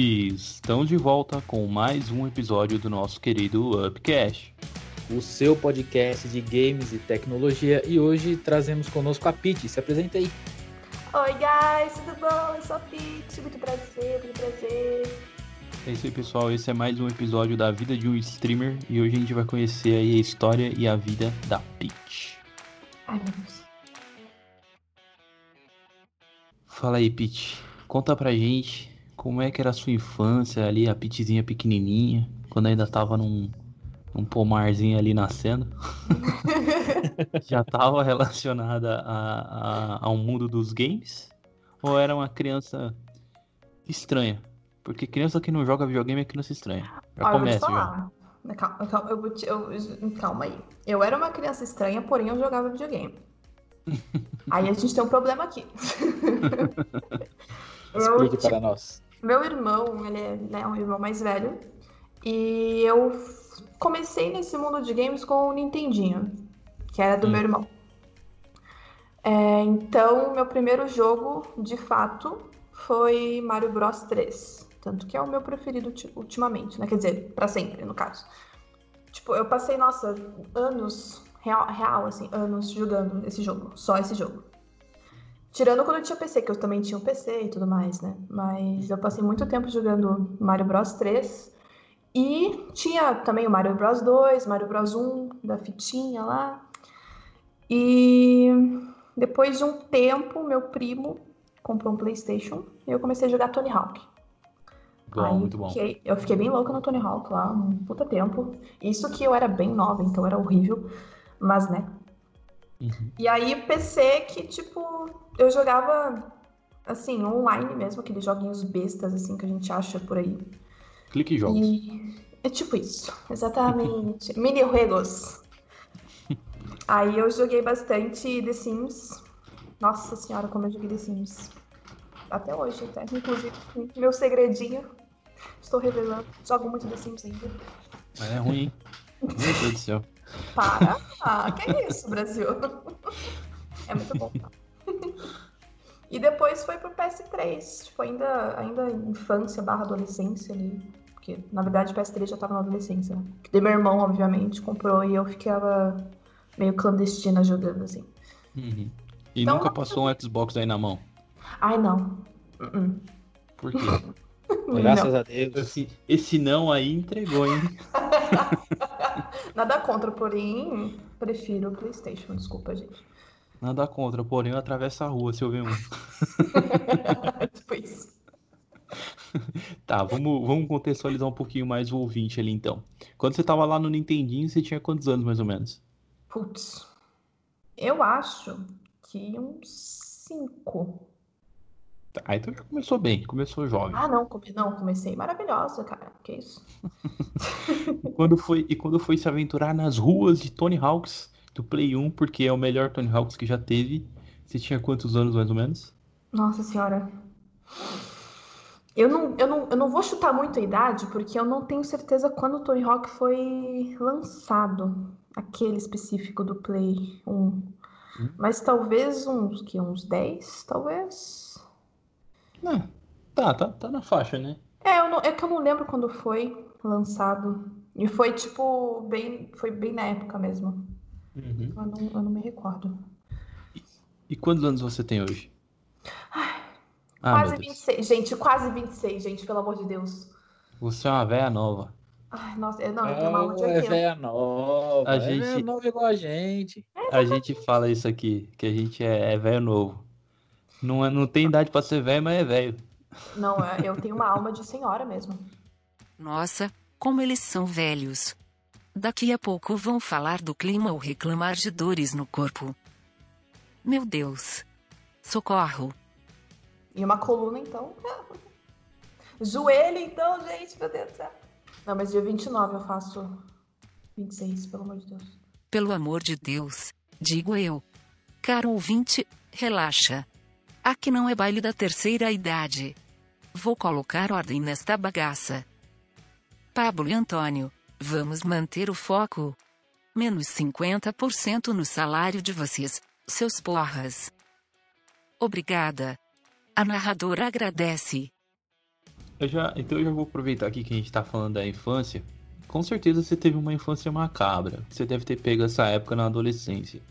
E estamos de volta com mais um episódio do nosso querido Upcast. O seu podcast de games e tecnologia. E hoje trazemos conosco a Pete. Se apresenta aí. Oi, guys, tudo bom? Eu sou a Pete. Muito prazer, muito prazer. É isso aí, pessoal. Esse é mais um episódio da vida de um streamer. E hoje a gente vai conhecer aí a história e a vida da Peach. Ai, meu Deus. Fala aí, Peach. Conta pra gente como é que era a sua infância ali, a Peachzinha pequenininha, quando ainda tava num, num pomarzinho ali nascendo. Já tava relacionada a, a, ao mundo dos games? Ou era uma criança estranha? Porque criança que não joga videogame é criança estranha. Já Ó, eu vou te começa já. Calma, calma, eu vou te- eu- calma aí. Eu era uma criança estranha, porém eu jogava videogame. aí a gente tem um problema aqui. eu, Explique tipo, para nós. Meu irmão, ele é né, um irmão mais velho. E eu comecei nesse mundo de games com o Nintendinho, que era do Hum. meu irmão. É, então, meu primeiro jogo, de fato, foi Mario Bros 3. Tanto que é o meu preferido ulti- ultimamente, né? Quer dizer, pra sempre, no caso. Tipo, eu passei, nossa, anos, real, real assim, anos jogando esse jogo. Só esse jogo. Tirando quando eu tinha PC, que eu também tinha um PC e tudo mais, né? Mas eu passei muito tempo jogando Mario Bros 3. E tinha também o Mario Bros 2, Mario Bros 1, da fitinha lá. E depois de um tempo, meu primo comprou um PlayStation e eu comecei a jogar Tony Hawk. Bom, Aí muito bom. fiquei- eu fiquei bem louca no Tony Hawk lá, um puta tempo. Isso que eu era bem nova, então era horrível. Mas, né, Uhum. e aí, PC que, tipo, eu jogava, assim, online mesmo, aqueles joguinhos bestas, assim, que a gente acha por aí. Clique em jogos. E é tipo isso, exatamente. Mini juegos. Aí eu joguei bastante The Sims. Nossa senhora, como eu joguei The Sims. Até hoje, até. Inclusive, meu segredinho. Estou revelando. Jogo muito The Sims ainda. Mas é ruim, hein? Meu Deus do céu. Para! Ah, que é isso, Brasil? É muito bom. E depois foi pro PS3. Tipo, ainda, ainda infância barra adolescência ali. Porque, na verdade, o PS3 já tava na adolescência, né? Daí meu irmão, obviamente, comprou e eu ficava meio clandestina jogando, assim. Uhum. E Então, nunca passou um Xbox aí na mão. Ai, não. Uh-uh. Por quê? Graças não. a Deus. Esse, esse não aí entregou, hein? Nada contra, porém, prefiro o PlayStation. Desculpa, gente. Nada contra, porém, eu atravesso a rua se eu ver um. tipo isso. Tá, vamos, vamos contextualizar um pouquinho mais o ouvinte ali então. Quando você tava lá no Nintendinho, você tinha quantos anos mais ou menos? Putz, eu acho que uns 5 ah, então já começou bem, começou jovem. Ah, não, come... não, comecei maravilhosa, cara. Que isso? E quando foi, e quando foi se aventurar nas ruas de Tony Hawks do Play 1, porque é o melhor Tony Hawks que já teve, você tinha quantos anos mais ou menos? Nossa senhora. Eu não, eu, não, eu não vou chutar muito a idade, porque eu não tenho certeza quando o Tony Hawk foi lançado. Aquele específico do Play 1. Mas talvez uns, que, uns 10, talvez. Ah, tá, tá, tá na faixa, né? É, eu não- é que eu não lembro quando foi lançado. E foi tipo, bem, foi bem na época mesmo. Uhum. Eu não, eu não me recordo. E quantos anos você tem hoje? Ah, Quase meu Deus. 26. Gente, quase 26, gente, pelo amor de Deus. Você é uma velha nova. Ai, nossa, eu, não, eu tenho uma Oh, é 80. velha nova. A É gente- velha nova igual a gente. A gente fala isso aqui, que a gente é, é velho novo. Não, é, não tem idade pra ser velho, mas é velho. Não, é- eu tenho uma alma de senhora mesmo. Nossa, como eles são velhos. Daqui a pouco vão falar do clima ou reclamar de dores no corpo. Meu Deus. Socorro. E uma coluna, então. Joelho, então, gente, meu Deus do céu. Não, mas dia 29 eu faço 26, pelo amor de Deus. Pelo amor de Deus, digo eu. Caro ouvinte, relaxa. Aqui não é baile da terceira idade. Vou colocar ordem nesta bagaça. Pablo e Antônio, vamos manter o foco. Menos 50% no salário de vocês, seus porras. Obrigada. A narradora agradece. Eu já, então eu já vou aproveitar aqui que a gente tá falando da infância. Com certeza você teve uma infância macabra. Você deve ter pego essa época na adolescência.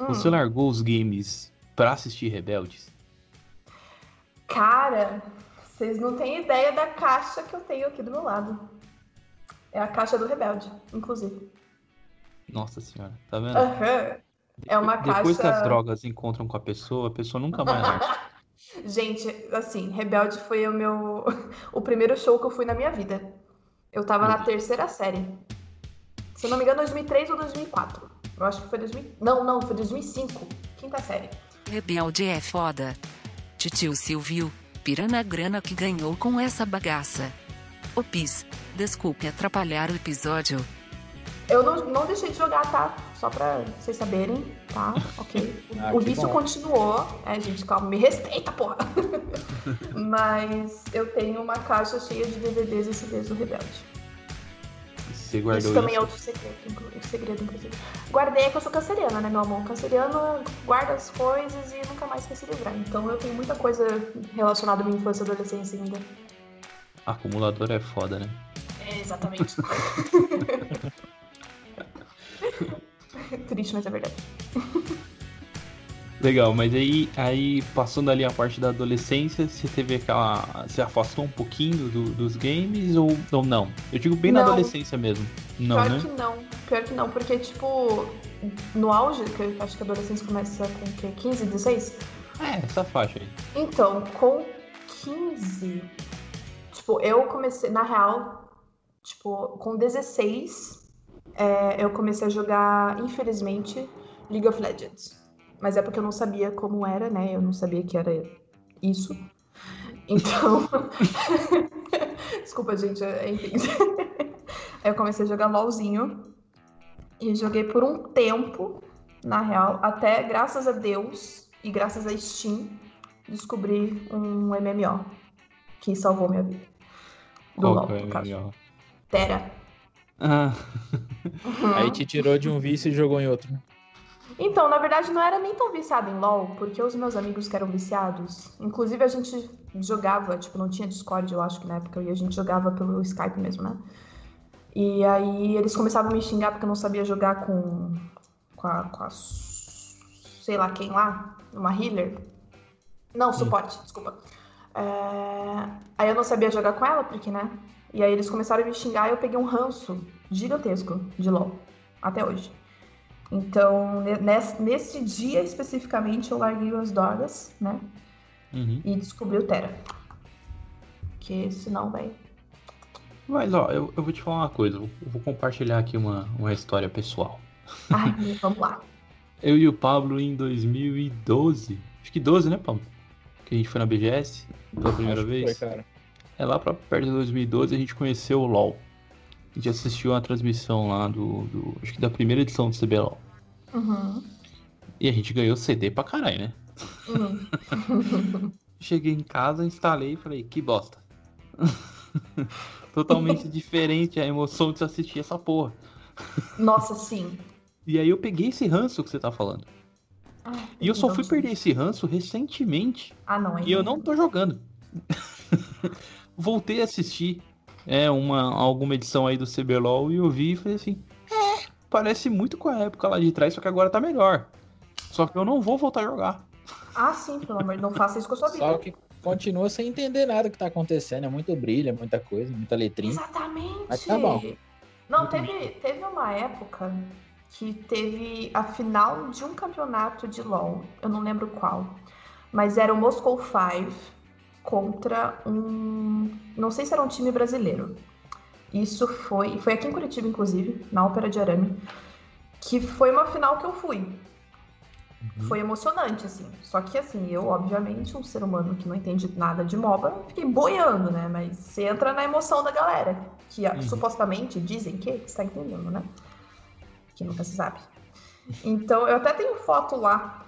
Hum. Você largou os games pra assistir Rebeldes? Cara, vocês não têm ideia da caixa que eu tenho aqui do meu lado. É a caixa do Rebelde, inclusive. Nossa senhora, tá vendo? Aham. É uma Depois que caixa- as drogas encontram com a pessoa, a pessoa nunca mais larga. Gente, assim, Rebelde foi o meu. o primeiro show que eu fui na minha vida. Eu tava na terceira série. Se eu não me engano, 2003 ou 2004. Eu acho que foi 2000. Não, não, foi 2005. Quinta série. Rebelde é foda. Titio Silvio, pirana grana que ganhou com essa bagaça. Ô Pis, desculpe atrapalhar o episódio. Eu não, não deixei de jogar, tá? Só pra vocês saberem, tá? Ok. Ah, o vício bom. continuou. É, gente, calma, me respeita, porra. Mas eu tenho uma caixa cheia de DVDs e CDs do Rebelde. Você guardou isso também é outro segredo, inclu- segredo, inclusive. Guardei é que eu sou canceriana, né, meu amor? Canceriano guarda as coisas e nunca mais quer se livrar. Então eu tenho muita coisa relacionada à minha infância e adolescência ainda. Acumulador é foda, né? É, exatamente. Triste, mas é verdade. Legal, mas aí, aí passando ali a parte da adolescência, você teve aquela. Você afastou um pouquinho do- dos games ou, ou não? Eu digo bem na Não. adolescência mesmo. Não, Pior né? que não. Pior que não, porque, tipo, no auge, que eu acho que a adolescência começa com o quê? 15, 16? É, essa faixa aí. Então, com 15, tipo, eu comecei, na real, tipo, com 16, é, eu comecei a jogar, infelizmente, League of Legends. Mas é porque eu não sabia como era, né? Eu não sabia que era isso. Então. Desculpa, gente, é- enfim. Aí eu comecei a jogar LOLzinho. E joguei por um tempo, na real, até, graças a Deus e graças a Steam, descobri um MMO que salvou minha vida. Do Qual LoL, é no caso. MMO? Terra. Ah, Uhum. Aí te tirou de um vício e jogou em outro. né? Então, na verdade, não era nem tão viciado em LoL, porque os meus amigos que eram viciados, inclusive a gente jogava, tipo, não tinha Discord, eu acho que na época, e a gente jogava pelo Skype mesmo, né? E aí eles começavam a me xingar porque eu não sabia jogar com, com, a, com a sei lá quem lá, uma healer. Não, suporte, desculpa. É, Aí eu não sabia jogar com ela, porque, né? E aí eles começaram a me xingar e eu peguei um ranço gigantesco de LoL, até hoje. Então, ne- nesse, nesse dia especificamente, eu larguei as drogas, né? uhum. E descobri o Terra. Que senão, velho. Mas ó, eu, eu vou te falar uma coisa, eu vou compartilhar aqui uma, uma história pessoal. Ai, vamos lá. Eu e o Pablo em 2012, acho que 12, né, Pablo? Que a gente foi na BGS pela primeira Acho que vez. Foi, cara. É lá pra perto de 2012 a gente conheceu o LoL. A gente assistiu a transmissão lá do, do- acho que da primeira edição do CBLOL. Uhum. E a gente ganhou CD pra caralho, né? Uhum. Cheguei em casa, instalei e falei, que bosta. Totalmente diferente a emoção de assistir essa porra. Nossa, sim. E aí eu peguei esse ranço que você tá falando. Ai, E eu só fui perder esse ranço recentemente. Ah, não, E eu não tô jogando. Voltei a assistir é, uma, alguma edição aí do CBLOL e eu vi e falei assim: é, parece muito com a época lá de trás, só que agora tá melhor. Só que eu não vou voltar a jogar. Ah, sim, pelo amor de Deus, não faça isso com a sua vida. Só que continua sem entender nada que tá acontecendo. É muito brilho, é muita coisa, muita letrinha. Exatamente. Mas tá bom. Não, teve, teve uma época que teve a final de um campeonato de LoL. Eu não lembro qual. Mas era o Moscow Five contra um. Não sei se era um time brasileiro. Isso foi. Foi aqui em Curitiba, inclusive, na Ópera de Arame. Que foi uma final que eu fui. Foi emocionante, assim. Só que, assim, eu, obviamente, um ser humano que não entende nada de MOBA, fiquei boiando, né? Mas você entra na emoção da galera. Que Uhum. supostamente dizem que você tá entendendo, né? Que nunca se sabe. Então, eu até tenho foto lá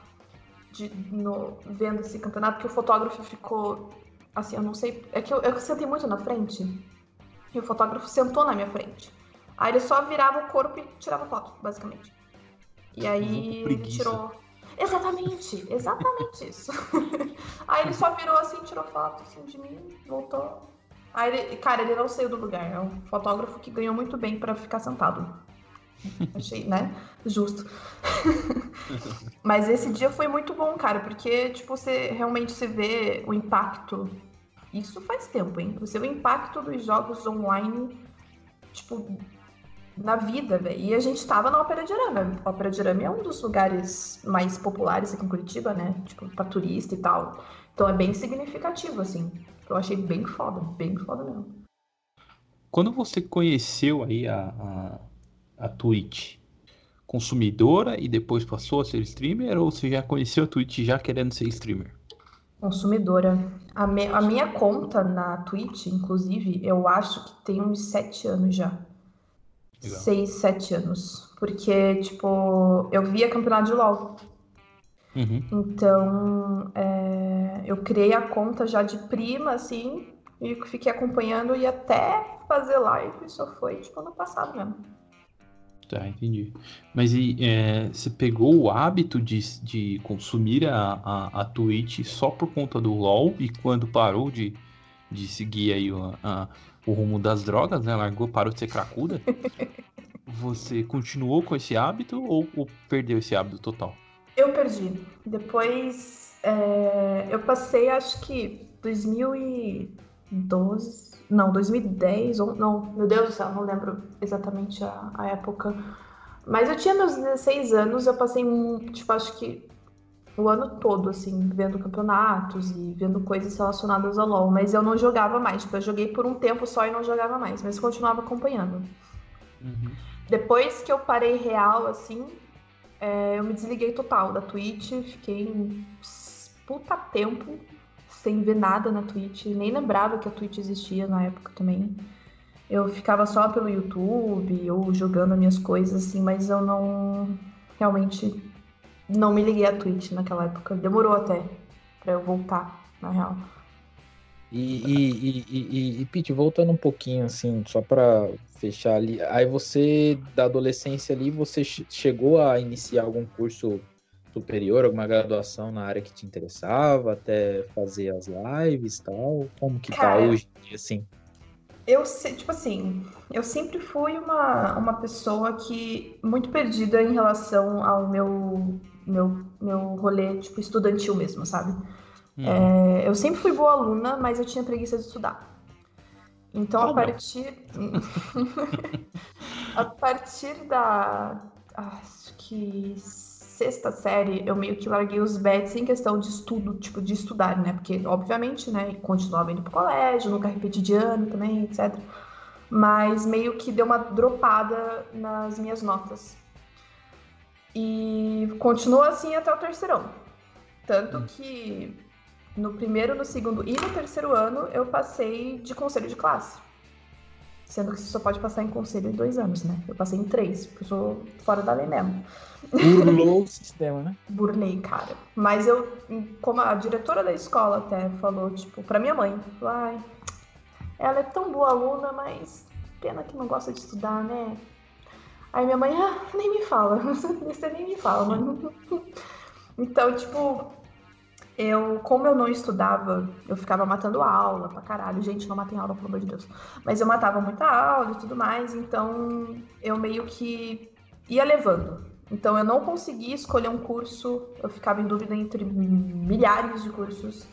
de, no, vendo esse campeonato, que o fotógrafo ficou. Assim, eu não sei. É que eu, eu sentei muito na frente. E o fotógrafo sentou na minha frente. Aí ele só virava o corpo e tirava foto, basicamente. E aí ele tirou. Exatamente, exatamente isso. aí ele só virou assim, tirou foto assim, de mim, voltou. Ah, ele, cara, ele não saiu do lugar. É um fotógrafo que ganhou muito bem para ficar sentado. Achei, né? Justo. Mas esse dia foi muito bom, cara, porque, tipo, você realmente se vê o impacto. Isso faz tempo, hein? O impacto dos jogos online, tipo, na vida, velho. E a gente tava na Ópera de Arame. A Ópera de Arame é um dos lugares mais populares aqui em Curitiba, né? Tipo, pra turista e tal. Então é bem significativo, assim. Eu achei bem foda, bem foda mesmo. Quando você conheceu aí a, a, a Twitch, consumidora e depois passou a ser streamer, ou você já conheceu a Twitch já querendo ser streamer? Consumidora. A, me, a minha conta na Twitch, inclusive, eu acho que tem uns sete anos já. Legal. Seis, sete anos. Porque, tipo, eu via campeonato de LOL. Uhum. Então, é, eu criei a conta já de prima, assim, e fiquei acompanhando e até fazer live só foi, tipo, ano passado mesmo. Tá, entendi. Mas e, é, você pegou o hábito de, de consumir a, a, a Twitch só por conta do LoL e quando parou de, de seguir aí o, a, o rumo das drogas, né? Largou, parou de ser cracuda. você continuou com esse hábito ou, ou, perdeu esse hábito total? Eu perdi. Depois é, eu passei, acho que 2012 não, 2010, ou não, meu Deus do céu, não lembro exatamente a, a época. Mas eu tinha meus 16 anos, eu passei, tipo, acho que o ano todo, assim, vendo campeonatos e vendo coisas relacionadas ao LoL, mas eu não jogava mais. Tipo, eu joguei por um tempo só e não jogava mais, mas continuava acompanhando. Uhum. Depois que eu parei real, assim, é, eu me desliguei total da Twitch, fiquei um puta tempo sem ver nada na Twitch, nem lembrava que a Twitch existia na época também. Eu ficava só pelo YouTube ou jogando minhas coisas assim, mas eu não realmente não me liguei à Twitch naquela época. Demorou até para eu voltar, na real. E, e, e, e, Pete, voltando um pouquinho assim, só para fechar ali, aí você da adolescência ali, você chegou a iniciar algum curso superior, alguma graduação na área que te interessava, até fazer as lives e tal? Como que tá Cara, tá hoje assim? Eu, tipo assim, eu sempre fui uma, uma pessoa que muito perdida em relação ao meu, meu, meu rolê, tipo, estudantil mesmo, sabe? Uhum. É, eu sempre fui boa aluna, mas eu tinha preguiça de estudar. Então, a partir. a partir da. Acho que sexta série, eu meio que larguei os bets em questão de estudo, tipo, de estudar, né? Porque, obviamente, né, continuava indo pro colégio, nunca repeti de ano também, etc. Mas meio que deu uma dropada nas minhas notas. E continuou assim até o terceirão. Tanto hum. que no primeiro, no segundo e no terceiro ano eu passei de conselho de classe. Sendo que você só pode passar em conselho em dois anos, né? Eu passei em três, porque eu sou fora da lei mesmo. Burlou o sistema, né? Burlei, cara. Mas eu, como a diretora da escola até falou, tipo, pra minha mãe, ai, ela é tão boa aluna, mas pena que não gosta de estudar, né? Aí minha mãe, ah, nem me fala, você nem me fala, mano. Então, tipo, eu, como eu não estudava, eu ficava matando aula pra caralho. Gente, não matem aula, pelo amor de Deus. Mas eu matava muita aula e tudo mais, então eu meio que ia levando. Então eu não conseguia escolher um curso, eu ficava em dúvida entre milhares de cursos.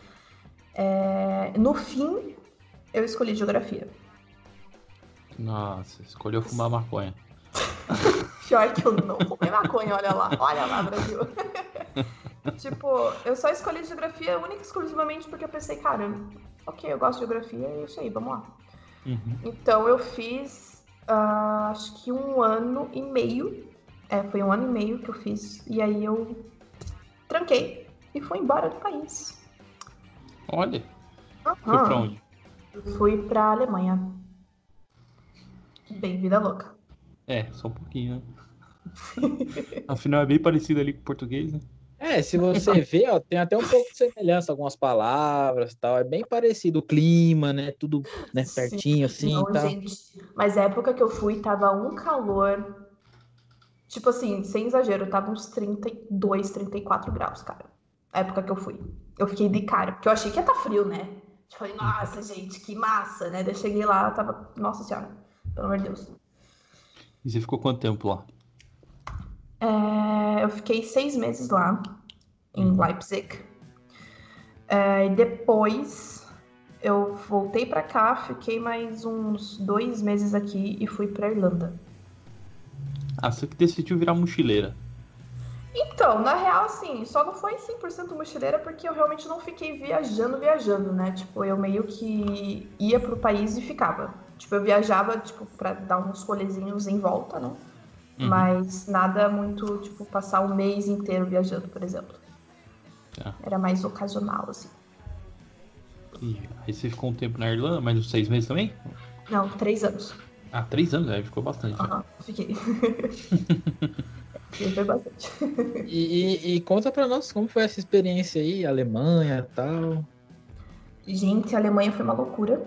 É... No fim, eu escolhi geografia. Nossa, escolheu fumar maconha. Pior que eu não fumei maconha, olha lá, olha lá, Brasil. tipo, eu só escolhi geografia única e exclusivamente porque eu pensei, cara, ok, eu gosto de geografia, é isso aí, vamos lá. Uhum. Então eu fiz uh, acho que um ano e meio. É, foi um ano e meio que eu fiz. E aí eu tranquei e fui embora do país. Olha. Uhum. Foi pra onde? Fui pra Alemanha. Bem, vida louca. É, só um pouquinho, né? Afinal, é bem parecido ali com o português, né? É, se você vê, ó, tem até um pouco de semelhança, algumas palavras tal. É bem parecido o clima, né? Tudo né, pertinho, assim. Não, tá. gente, mas a época que eu fui, tava um calor. Tipo assim, sem exagero, tava uns 32, 34 graus, cara. A época que eu fui. Eu fiquei de cara, porque eu achei que ia estar tá frio, né? Eu falei, nossa, gente, que massa, né? Daí eu cheguei lá, tava, nossa senhora, pelo amor de Deus. E você ficou quanto tempo lá? É, eu fiquei seis meses lá, em Leipzig. É, e depois eu voltei pra cá, fiquei mais uns dois meses aqui e fui pra Irlanda. Ah, você que decidiu virar mochileira. Então, na real, assim, só não foi 100% mochileira porque eu realmente não fiquei viajando, viajando, né? Tipo, eu meio que ia pro país e ficava. Tipo, eu viajava, tipo, pra dar uns rolezinhos em volta, né? Uhum. Mas nada muito, tipo, passar um mês inteiro viajando, por exemplo. Tá. Era mais ocasional, assim. E aí você ficou um tempo na Irlanda, mais uns seis meses também? Não, três anos. Ah, três anos, aí ficou bastante. Aham, fiquei. Fiquei, foi bastante. E, e- e conta pra nós como foi essa experiência aí, Alemanha e tal. Gente, a Alemanha foi uma loucura.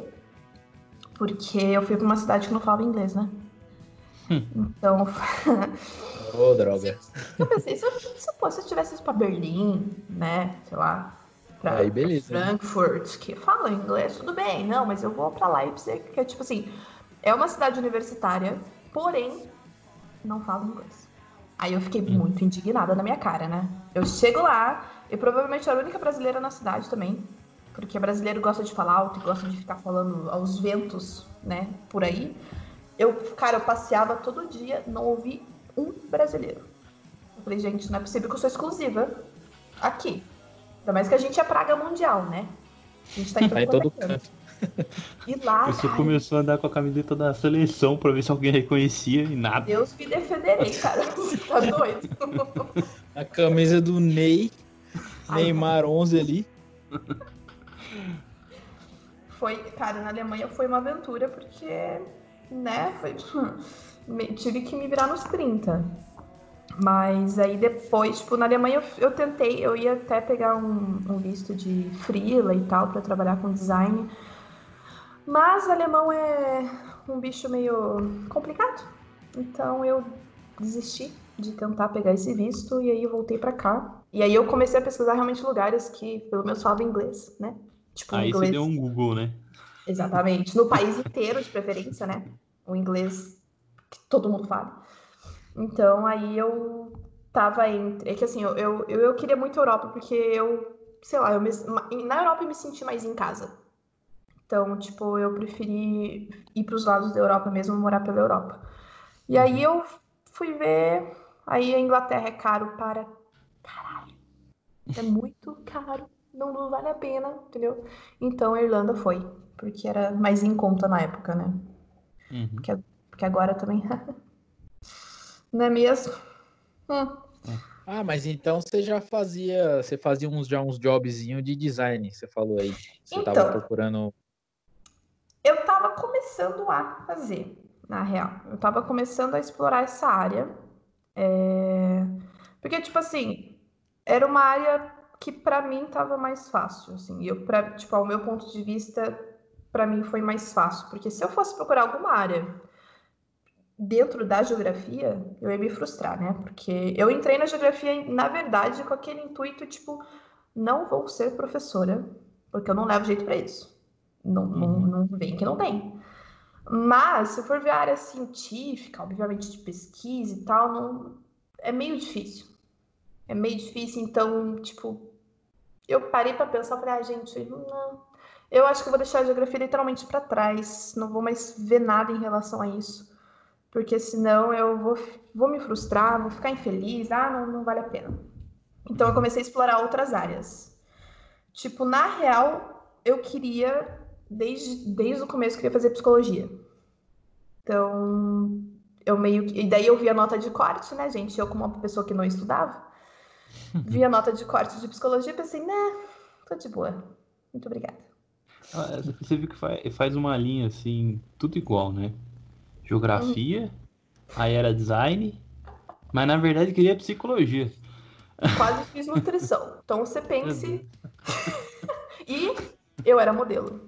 Porque eu fui pra uma cidade que não falava inglês, né? Hum. Então, Ô, droga. eu pensei, se eu, se eu, se eu tivesse ido pra Berlim, né? Sei lá. Pra, Aí, beleza. pra Frankfurt, que fala inglês, tudo bem. Não, mas eu vou pra Leipzig, que é tipo assim, é uma cidade universitária, porém, não fala inglês. Aí eu fiquei muito indignada na minha cara, né? Eu chego lá, eu provavelmente era a única brasileira na cidade também, porque brasileiro gosta de falar alto e gosta de ficar falando aos ventos, né, por aí. Eu, cara, eu passeava todo dia, não ouvi um brasileiro. Eu falei, gente, não é possível que eu sou exclusiva aqui. Ainda mais que a gente é praga mundial, né? A gente tá em todo canto. E lá, Você cara, começou a andar com a camiseta da seleção pra ver se alguém reconhecia e nada. Deus me defenderei, cara. Você tá doido? A camisa do Ney, Ai, Neymar 11 ali. Foi, cara, na Alemanha foi uma aventura porque, né, foi, tive que me virar nos 30. Mas aí depois, tipo, na Alemanha eu, eu tentei, eu ia até pegar um, um visto de freela e tal pra trabalhar com design. Mas alemão é um bicho meio complicado. Então eu desisti de tentar pegar esse visto e aí eu voltei pra cá. E aí eu comecei a pesquisar realmente lugares que pelo menos falavam inglês, né? Tipo, Aí inglês. você deu um Google, né? Exatamente. No país inteiro, de preferência, né? O inglês que todo mundo fala. Então, aí eu tava entre. É que assim, eu, eu, eu queria muito a Europa, porque eu, sei lá, eu me- na Europa eu me senti mais em casa. Então, tipo, eu preferi ir pros lados da Europa mesmo, morar pela Europa. E aí eu fui ver. Aí a Inglaterra é caro para. Caralho. É muito caro. Não, não vale a pena, entendeu? Então a Irlanda foi, porque era mais em conta na época, né? Uhum. Porque agora também. Não é mesmo? Hum. Ah, mas então você já fazia, você fazia uns já uns jobzinho de design, você falou aí. Você tava Então. procurando. Eu tava começando a fazer, na real. Eu tava começando a explorar essa área. É, Porque, tipo assim, era uma área que pra mim tava mais fácil, assim. E eu, pra, tipo, ao meu ponto de vista, pra mim foi mais fácil. Porque se eu fosse procurar alguma área dentro da geografia, eu ia me frustrar, né? Porque eu entrei na geografia, na verdade, com aquele intuito, tipo, não vou ser professora, porque eu não levo jeito pra isso. Não, não, Uhum. não vem que não tem. Mas, se for ver a área científica, obviamente de pesquisa e tal, não, é meio difícil. É meio difícil, então, tipo, eu parei pra pensar, falei, ah, gente, não, eu acho que eu vou deixar a geografia literalmente pra trás, não vou mais ver nada em relação a isso, porque senão eu vou, vou me frustrar, vou ficar infeliz, ah, não, não vale a pena. Então eu comecei a explorar outras áreas. Tipo, na real, eu queria, desde, desde o começo, eu queria fazer psicologia. Então, eu meio que. E daí eu vi a nota de corte, né, gente? Eu, como uma pessoa que não estudava, vi a nota de corte de psicologia e pensei, né, tô de boa. Muito obrigada. Ah, Você viu que fa- faz uma linha assim, tudo igual, né? Geografia, aí era design, mas na verdade queria psicologia. Quase fiz nutrição. Então você pense. e eu era modelo.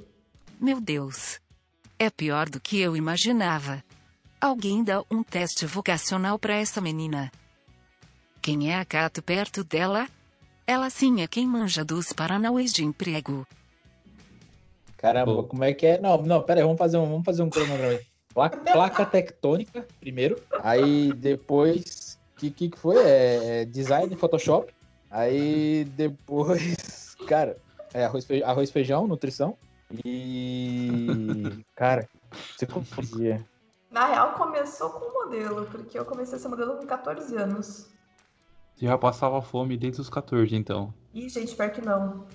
Meu Deus. É pior do que eu imaginava. Alguém dá um teste vocacional pra essa menina. Quem é a Cato perto dela? Ela sim é quem manja dos paranauês de emprego. Caramba, Pô. como é que é? Não, não, pera aí, vamos fazer um, vamos fazer um cronograma aí. Placa, placa tectônica, primeiro. Aí depois, o que, que foi? É, é design, Photoshop. Aí depois, cara, é arroz, feijão, arroz, feijão nutrição. E, cara, você conseguia. Na real, começou com o modelo, porque eu comecei a ser modelo com 14 anos. Você já passava fome desde os 14, então. Ih, gente, pior que não.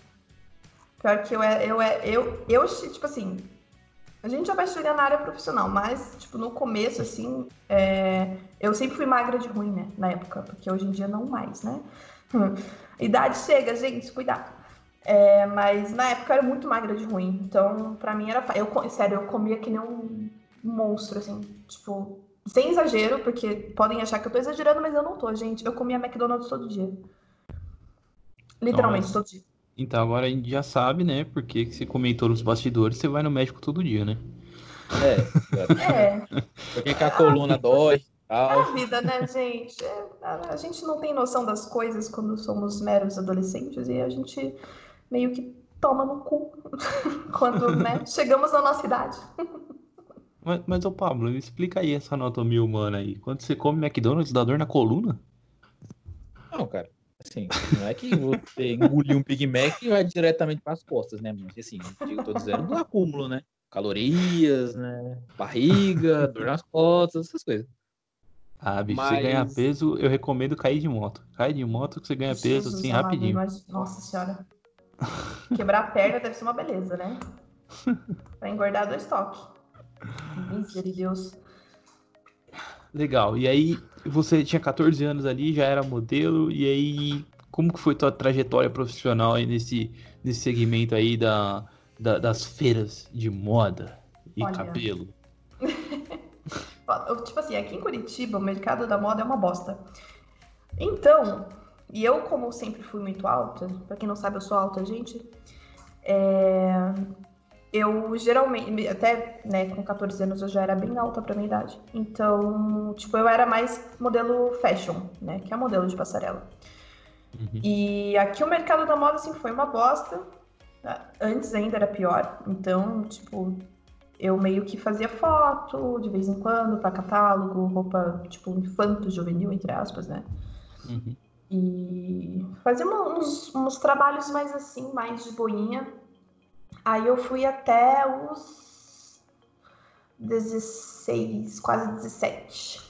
Pior que eu é, eu é, eu, eu, tipo assim, a gente já vai chegar na área profissional, mas, tipo, no começo, assim, é, eu sempre fui magra de ruim, né, na época, porque hoje em dia não mais, né? Hum. Idade chega, gente, cuidado. É, mas na época eu era muito magra de ruim, então pra mim era eu Sério, eu comia que nem um monstro, assim, tipo, sem exagero, porque podem achar que eu tô exagerando, mas eu não tô, gente. Eu comia McDonald's todo dia. Literalmente, Nossa. todo dia. Então agora a gente já sabe, né? Porque você comentou nos bastidores, você vai no médico todo dia, né? É, É, porque que a coluna dói e é a tal. vida, né, gente? É, a, a gente não tem noção das coisas quando somos meros adolescentes e a gente meio que toma no cu quando, né, chegamos na nossa idade. Mas, mas ô Pablo, me explica aí essa anatomia humana aí. Quando você come McDonald's, dá dor na coluna? Não, cara. Assim, não é que você engolir um Big Mac e vai diretamente para as costas, né? Mas assim, eu tô dizendo do acúmulo, né? Calorias, né? Barriga, dor nas costas, essas coisas. Ah, bicho, Mas- você ganhar peso, eu recomendo cair de moto. Cai de moto que você ganha peso Jesus assim rapidinho. mas- nossa senhora. Quebrar a perna deve ser uma beleza, né? Pra engordar dois toques. Misericórdia. Legal. E aí, você tinha 14 anos ali, já era modelo, e aí, como que foi tua trajetória profissional aí nesse, nesse segmento aí da, da- das feiras de moda e Olha. cabelo? Tipo assim, aqui em Curitiba, o mercado da moda é uma bosta. Então, e eu, como sempre fui muito alta, pra quem não sabe, eu sou alta, gente. é, Eu geralmente, até né, com 14 anos, eu já era bem alta pra minha idade. Então, tipo, eu era mais modelo fashion, né? Que é modelo de passarela. Uhum. E aqui o mercado da moda, assim, foi uma bosta. Antes ainda era pior. Então, tipo, eu meio que fazia foto de vez em quando pra catálogo, roupa, tipo, infanto juvenil, entre aspas, né? Uhum. E fazia uns, uns trabalhos mais assim, mais de boinha. Aí eu fui até os 16, quase 17.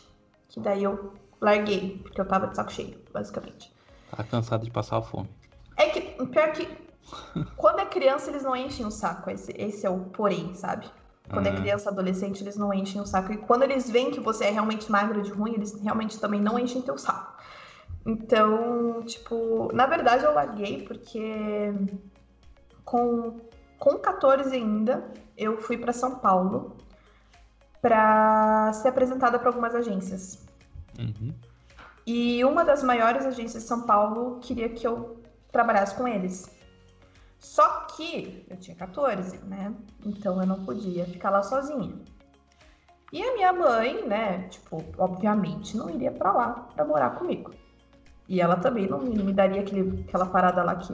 Que daí eu larguei, porque eu tava de saco cheio, basicamente. Tá cansado de passar fome. É que, pior que, quando é criança, eles não enchem o saco. Esse, esse é o porém, sabe? Quando é Ah. criança, adolescente, eles não enchem o saco. E quando eles veem que você é realmente magro de ruim, eles realmente também não enchem teu saco. Então, tipo, na verdade eu larguei porque com, com 14 ainda, eu fui para São Paulo para ser apresentada para algumas agências. Uhum. E uma das maiores agências de São Paulo queria que eu trabalhasse com eles. Só que eu tinha 14, né? Então eu não podia ficar lá sozinha. E a minha mãe, né, tipo, obviamente não iria pra lá pra morar comigo. E ela também não me, me daria aquele, aquela parada lá que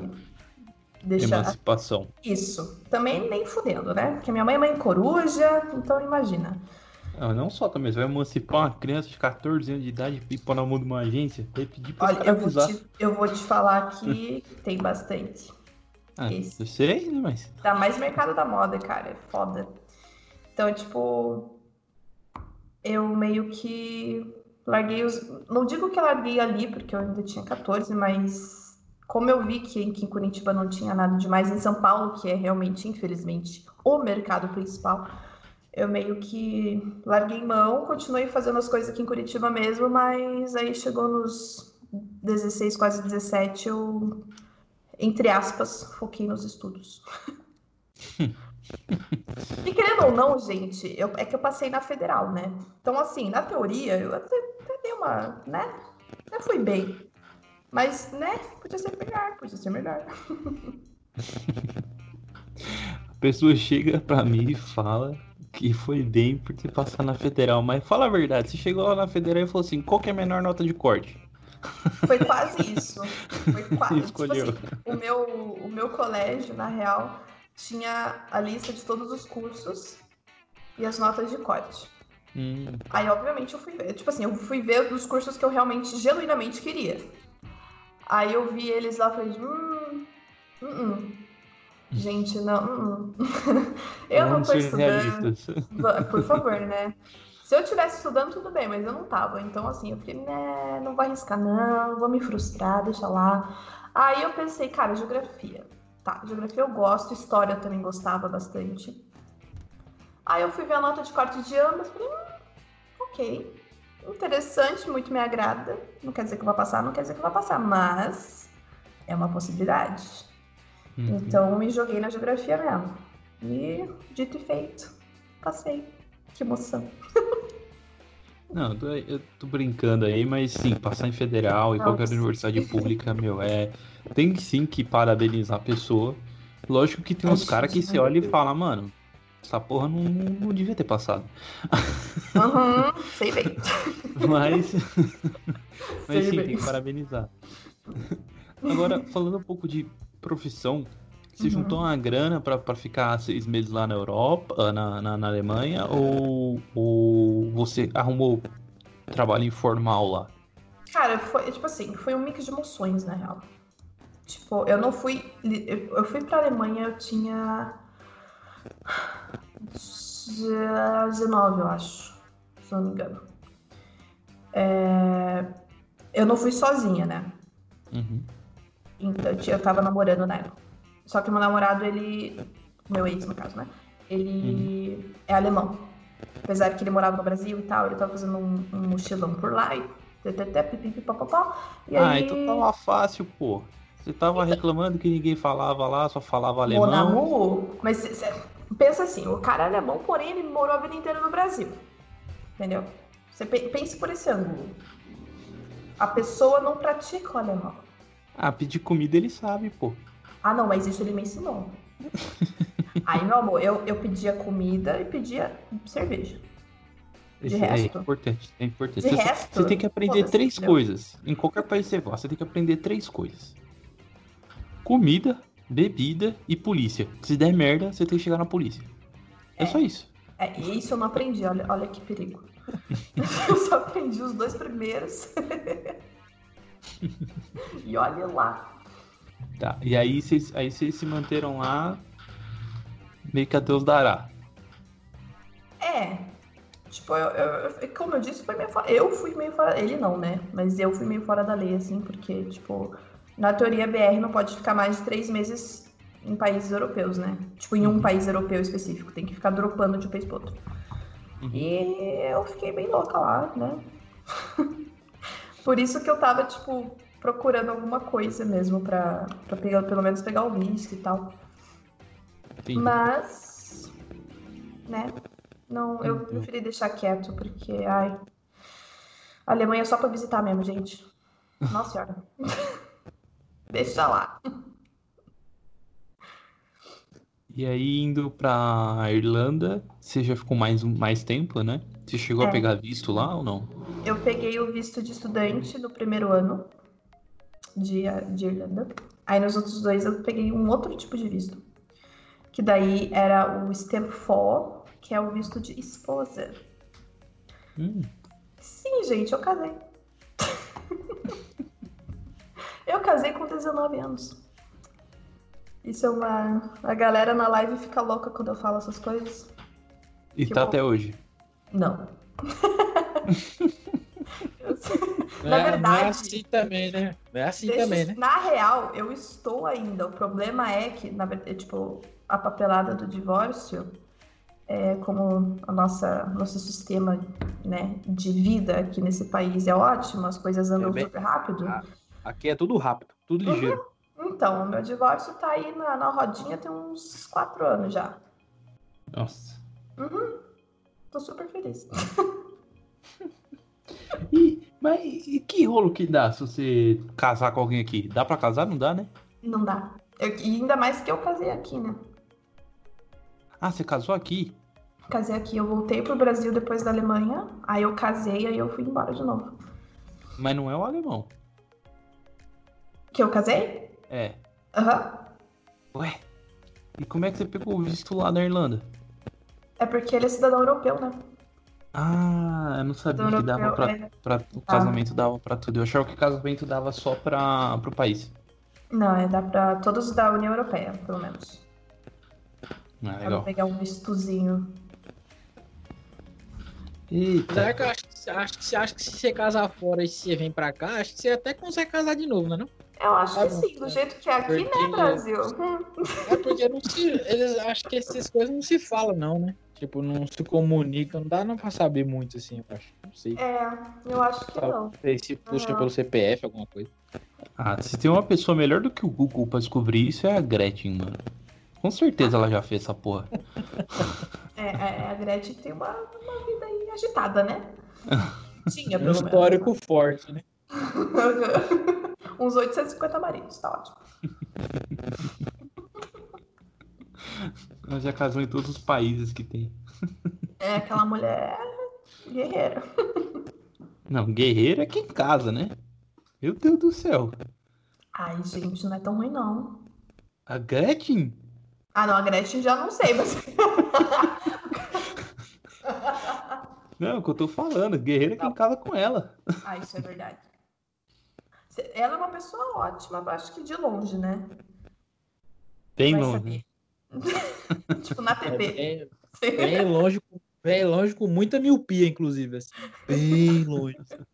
deixa Emancipação. isso. Também nem fudendo, né? Porque minha mãe é mãe coruja, então imagina. Ah, não só também, você vai emancipar uma criança de 14 anos de idade e pôr na mão de uma agência? Vai pedir pra Olha, eu vou, te, eu vou te falar que tem bastante. Ah, esse. eu sei, né, mas... Dá mais mercado da moda, cara. É foda. Então, tipo, eu meio que larguei os. Não digo que larguei ali, porque eu ainda tinha 14, mas como eu vi que aqui em Curitiba não tinha nada demais, em São Paulo, que é realmente, infelizmente, o mercado principal, eu meio que larguei mão, continuei fazendo as coisas aqui em Curitiba mesmo, mas aí chegou nos 16, quase 17, eu, entre aspas, foquei nos estudos. E querendo ou não, gente, eu- é que eu passei na federal, né? Então, assim, na teoria, eu até, até dei uma, né? Até fui bem. Mas, né? Podia ser melhor, podia ser melhor. A pessoa chega pra mim e fala que foi bem por ter passado na federal, mas fala a verdade, você chegou lá na federal e falou assim, qual que é a menor nota de corte? Foi quase isso. Foi quase. Tipo Escolheu. assim, o meu, o meu colégio, na real, tinha a lista de todos os cursos e as notas de corte. Hum, Aí, obviamente, eu fui ver. Tipo assim, eu fui ver os cursos que eu realmente, genuinamente queria. Aí eu vi eles lá e falei, hum, hum, hum. Gente, não, hum, hum. eu não vamos tô estudando. Por favor, né? Se eu tivesse estudando, tudo bem, mas eu não tava. Então, assim, eu fiquei, né, não vou arriscar, não, vou me frustrar, deixa lá. Aí eu pensei, cara, geografia. Tá, geografia eu gosto, história eu também gostava bastante. Aí eu fui ver a nota de corte de ambas, falei, hum, ok. Interessante, muito me agrada. Não quer dizer que eu vou passar, não quer dizer que eu vou passar, mas é uma possibilidade. Uhum. Então me joguei na geografia mesmo. E dito e feito, passei. Que emoção. Não, eu tô, eu tô brincando aí, mas sim, passar em federal e qualquer universidade pública, meu, é. Tem sim que parabenizar a pessoa. Lógico que tem uns caras que que você olha e fala, mano, essa porra não, não, devia ter passado. Uhum, sei bem. Mas. mas sim, bem. tem que parabenizar. Agora, falando um pouco de profissão, você Uhum. juntou uma grana pra, pra ficar seis meses lá na Europa, ah, na, na, na Alemanha, ou, ou você arrumou trabalho informal lá? Cara, foi tipo assim, foi um mix de emoções, na real. Tipo, eu não fui. eu fui pra Alemanha, eu tinha. 19, eu acho. Se não me engano. É, Eu não fui sozinha, né? Uhum. Então, eu tava namorando na época. Só que meu namorado, ele. Meu ex, no caso, né? Ele é alemão. Apesar que ele morava no Brasil e tal, ele tava fazendo um, um mochilão por lá e. E Ah, aí. então tava fácil, pô. Você tava reclamando que ninguém falava lá, só falava alemão. amour, mas cê- cê- pensa assim, o cara é alemão, porém ele morou a vida inteira no Brasil. Entendeu? Você pe- pense por esse ângulo. A pessoa não pratica o alemão. Ah, pedir comida ele sabe, pô. Ah, não, mas isso ele me ensinou. Aí, meu amor, eu, eu pedia comida e pedia cerveja. De é resto? importante, é importante. De Você, resto, você tem que aprender três coisas. Em qualquer país você vá, você tem que aprender três coisas: comida, bebida e polícia. Se der merda, você tem que chegar na polícia. É, É. só isso. É, e isso eu não aprendi, olha, olha que perigo. eu só aprendi os dois primeiros. e olha lá. Tá. E aí vocês, aí se manteram lá, meio que a Deus dará. É. Tipo, eu, eu- eu- como eu disse, foi meio fora. Eu fui meio fora. Ele não, né? Mas eu fui meio fora da lei, assim, porque, tipo, na teoria BR não pode ficar mais de três meses em países europeus, né? Tipo, em um Uhum. país europeu específico. Tem que ficar dropando de um país pro outro. Uhum. E eu fiquei bem louca lá, né? Por isso que eu tava, tipo, procurando alguma coisa mesmo pra, pra pegar, pelo menos pegar o visto e tal. Entendi. Mas, né? Não, eu Então. preferi deixar quieto, porque, ai. A Alemanha é só pra visitar mesmo, gente. Nossa senhora. Deixa lá. E aí, indo pra Irlanda, você já ficou mais, mais tempo, né? Você chegou a É. pegar visto lá ou não? Eu peguei o visto de estudante no primeiro ano de, de Irlanda. Aí nos outros dois eu peguei um outro tipo de visto. Que daí era o Stamp 4, que é o visto de esposa. Hum, Sim, gente, eu casei. Eu casei com 19 anos. Isso é uma. A galera na live fica louca quando eu falo essas coisas. e Que tá bom. até hoje. Não. Na é- Não é verdade- assim também, né? Não é assim Deixa- também, né? Na real, eu estou ainda. O problema é que, na verdade, tipo, a papelada do divórcio, é como a nossa nosso sistema, né, de vida aqui nesse país é ótimo, as coisas andam É bem- super rápido. Ah. Aqui é tudo rápido, tudo ligeiro. Então, o meu divórcio tá aí na, na rodinha tem uns quatro anos já. Nossa. Tô super feliz. E, mas e que rolo que dá se você casar com alguém aqui? Dá pra casar? Não dá, né? Não dá. Eu- e ainda mais que eu casei aqui, né? Ah, você casou aqui? Casei aqui, eu voltei pro Brasil depois da Alemanha, aí eu casei, aí eu fui embora de novo. Mas não é o alemão. Que eu casei? É. Aham. Ué, E como é que você pegou o visto lá na Irlanda? É porque ele é cidadão europeu, né? Ah, eu não sabia Cidadão que dava europeu, pra, é. pra- O casamento dava pra tudo. Eu achava que o casamento dava só pra, pro país. Não, é dá pra todos da União Europeia, pelo menos. Ah, Dá pra legal. pegar um vistozinho. Eita. Será que acho, que- acho que você acha que se você casar fora e se você vem pra cá, acho que você até consegue casar de novo, né? Não? Eu acho Tá que bom. sim, do jeito que é aqui, Porque- né, Brasil? É porque não se, eles acham que essas coisas não se falam, não, né? Tipo, não se comunicam, não dá não pra saber muito assim, eu acho. Não sei. É, eu acho que não. Não sei se puxa Aham. pelo CPF, alguma coisa. Ah, se tem uma pessoa melhor do que o Google pra descobrir isso é a Gretchen, mano. Com certeza ela já fez essa porra. É, é, a Gretchen tem uma, uma vida aí agitada, né? Tinha, Um pelo menos. histórico forte, né? Uns 850 maridos, tá ótimo. Ela já casou em todos os países que tem. É aquela mulher guerreira. Não, guerreiro é quem casa, né? Meu Deus do céu. Ai, gente, não é tão ruim, não. A Gretchen? Ah, não, a Gretchen já não sei, mas. Não, é o que eu tô falando. Guerreiro é quem casa com ela. ah, isso é verdade. Ela é uma pessoa ótima, acho que de longe, né? Bem Vai longe. tipo, na É TV. bem, bem longe, bem longe com muita miopia, inclusive, assim. Bem longe.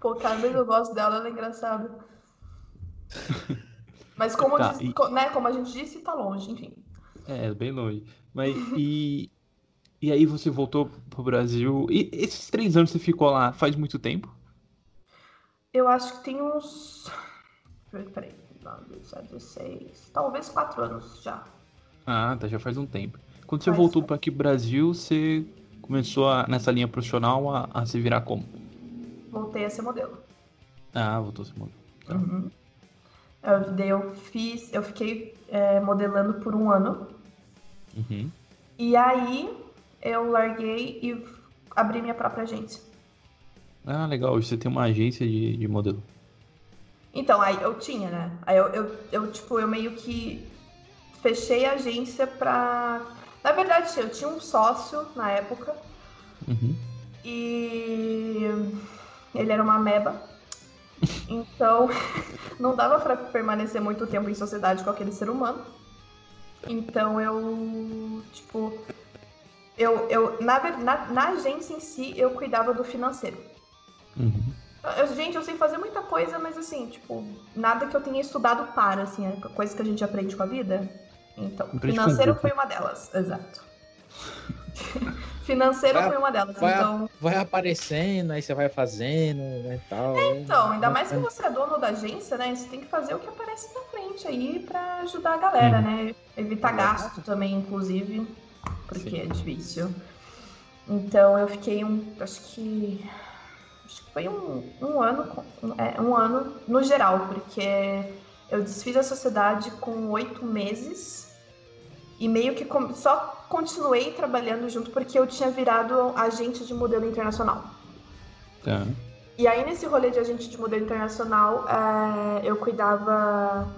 Pô, cada vez eu gosto dela, ela é engraçada. Mas como, Tá, diz- e- co- né, como a gente disse, tá longe, enfim. É, bem longe. Mas e. E aí você voltou pro Brasil. E esses três anos você ficou lá faz muito tempo? Eu acho que tem uns. Peraí, 9, 17, 16. Talvez quatro anos já. Ah, tá, já faz um tempo. Quando você Faz. voltou para aqui Brasil, você começou a- nessa linha profissional a, a se virar como? Voltei a ser modelo. Ah, voltou a se mudar. Tá. Uhum. Eu, eu fiz. Eu fiquei é, modelando por um ano. Uhum. E aí eu larguei e abri minha própria agência. Ah, legal. Hoje você tem uma agência de, de modelo. Então, aí eu tinha, né? Aí eu, eu, eu, tipo, eu meio que fechei a agência pra. Na verdade, eu tinha um sócio na época Uhum. e ele era uma meba. Então, não dava pra permanecer muito tempo em sociedade com aquele ser humano. Então eu, tipo, eu, eu na, na, na agência em si, eu cuidava do financeiro. Uhum. Eu- gente, eu sei fazer muita coisa, mas assim, tipo, nada que eu tenha estudado para, assim, é coisa que a gente aprende com a vida. Então, financeiro foi uma delas, exato. financeiro Vai- foi uma delas, vai- então. Vai aparecendo, aí você vai fazendo, né, tal. Então, ainda mais que ficando- você é dono da agência, né? Você tem que fazer o que aparece na frente aí pra ajudar a galera, Uhum. né? Evitar gasto também, inclusive, porque é difícil. Então eu fiquei um. Acho que. Foi um, um ano. é, um ano no geral, porque eu desfiz a sociedade com oito meses e meio que com- só continuei trabalhando junto porque eu tinha virado agente de modelo internacional. Tá. E aí, nesse rolê de agente de modelo internacional, é, eu cuidava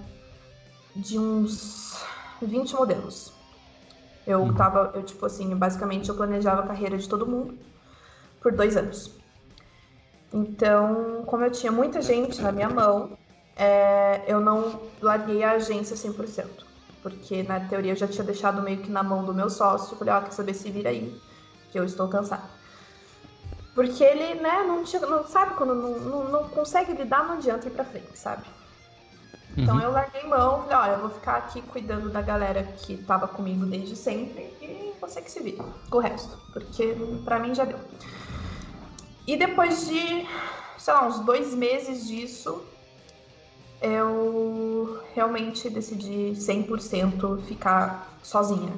de uns 20 modelos. Eu Uhum. tava, eu tipo assim, basicamente eu planejava a carreira de todo mundo por dois anos. Então, como eu tinha muita gente na minha mão, é, eu não larguei a agência 100%. Porque na teoria eu já tinha deixado meio que na mão do meu sócio. Falei, ó, quer saber se vira aí, que eu estou cansada. Porque ele, né, não, tinha, não sabe quando não, não, não consegue lidar, não adianta ir pra frente, sabe? Então Uhum. eu larguei mão, falei, olha, eu vou ficar aqui cuidando da galera que tava comigo desde sempre e você que se vira com o resto, porque pra mim já deu. E depois de, sei lá, uns dois meses disso, eu realmente decidi 100% ficar sozinha,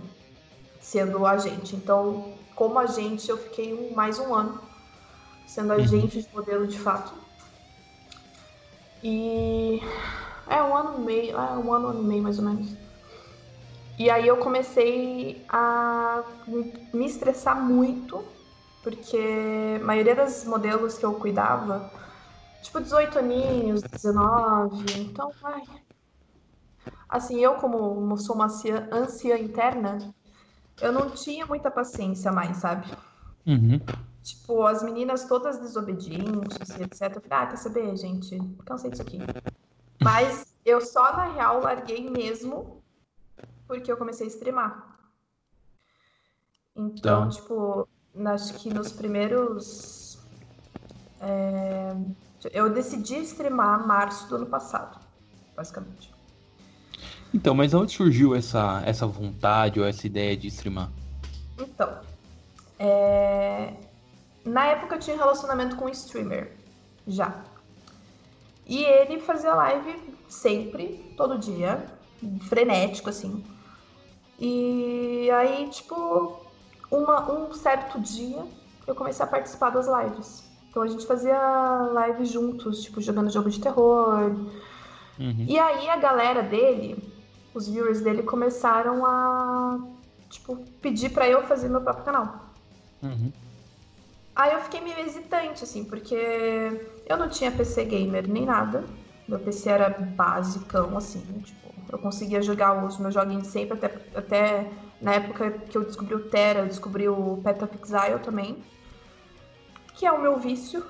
sendo agente. Então, como agente, eu fiquei um- mais um ano sendo agente de modelo de fato. E é um ano e meio, é um ano, e meio mais ou menos. E aí eu comecei a me- me estressar muito, porque a maioria das modelos que eu cuidava, tipo 18 aninhos, 19, então, ai. assim, eu como sou uma anciã, interna, eu não tinha muita paciência mais, sabe? Uhum. Tipo, as meninas todas desobedientes e etc. Eu falei, ah, quer saber, gente? Cansei disso aqui. Mas eu só, na real, larguei mesmo porque eu comecei a streamar. Então, Tá. tipo, acho que nos primeiros. é, Eu decidi streamar março do ano passado, basicamente. Então, mas onde surgiu essa, essa vontade ou essa ideia de streamar? Então, é, na época eu tinha relacionamento com um streamer, já. E ele fazia live sempre, todo dia, frenético, assim. E aí, tipo, uma- um certo dia eu comecei a participar das lives. Então a gente fazia live juntos, tipo, jogando jogo de terror. Uhum. E aí a galera dele, os viewers dele, começaram a, tipo, pedir pra eu fazer meu próprio canal. Uhum. Aí eu fiquei meio hesitante, assim, porque eu não tinha PC gamer nem nada. Meu PC era basicão, assim, tipo, eu conseguia jogar os meus joguinhos sempre, até, até na época que eu descobri o Terra, eu descobri o Path of Exile também, que é o meu vício.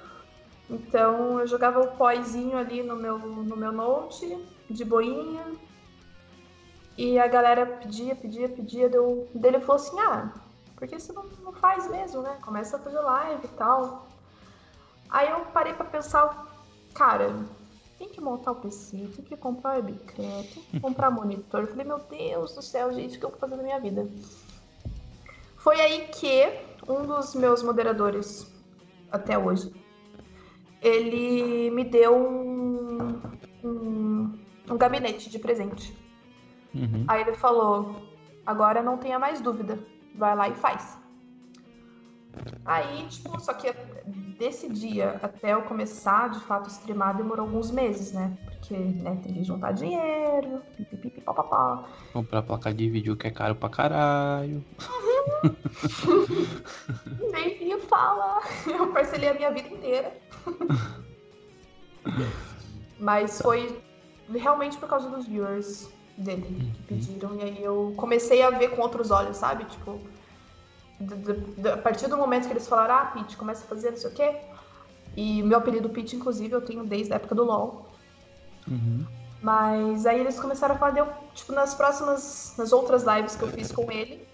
Então eu jogava o poizinho ali no meu, no meu note, de boinha. E a galera pedia, pedia, pedia, deu, dele falou assim, ah, por que você não, não faz mesmo, né? Começa a fazer live e tal. Aí eu parei pra pensar, cara, tem que montar o PC, tem que comprar webcam, tem que comprar monitor. Eu falei, meu Deus do céu, gente, o que eu vou fazer na minha vida? Foi aí que um dos meus moderadores, até hoje, ele me deu um, um, um gabinete de presente. Uhum. Aí ele falou: agora não tenha mais dúvida, vai lá e faz. Aí, tipo, só que desse dia até eu começar de fato a streamar demorou alguns meses, né? Porque, né, tem que juntar dinheiro, pipipi, papapá. Comprar placa de vídeo que é caro pra caralho. Nem ia falar. Eu parcelei a minha vida inteira. Mas foi realmente por causa dos viewers dele que pediram. E aí eu comecei a ver com outros olhos, sabe? Tipo, a partir do momento que eles falaram, ah, Pete, começa a fazer não sei o quê. E meu apelido Pete, inclusive, eu tenho desde a época do LoL. Uhum. Mas aí eles começaram a falar, deu, tipo, nas próximas, nas outras lives que eu fiz com ele,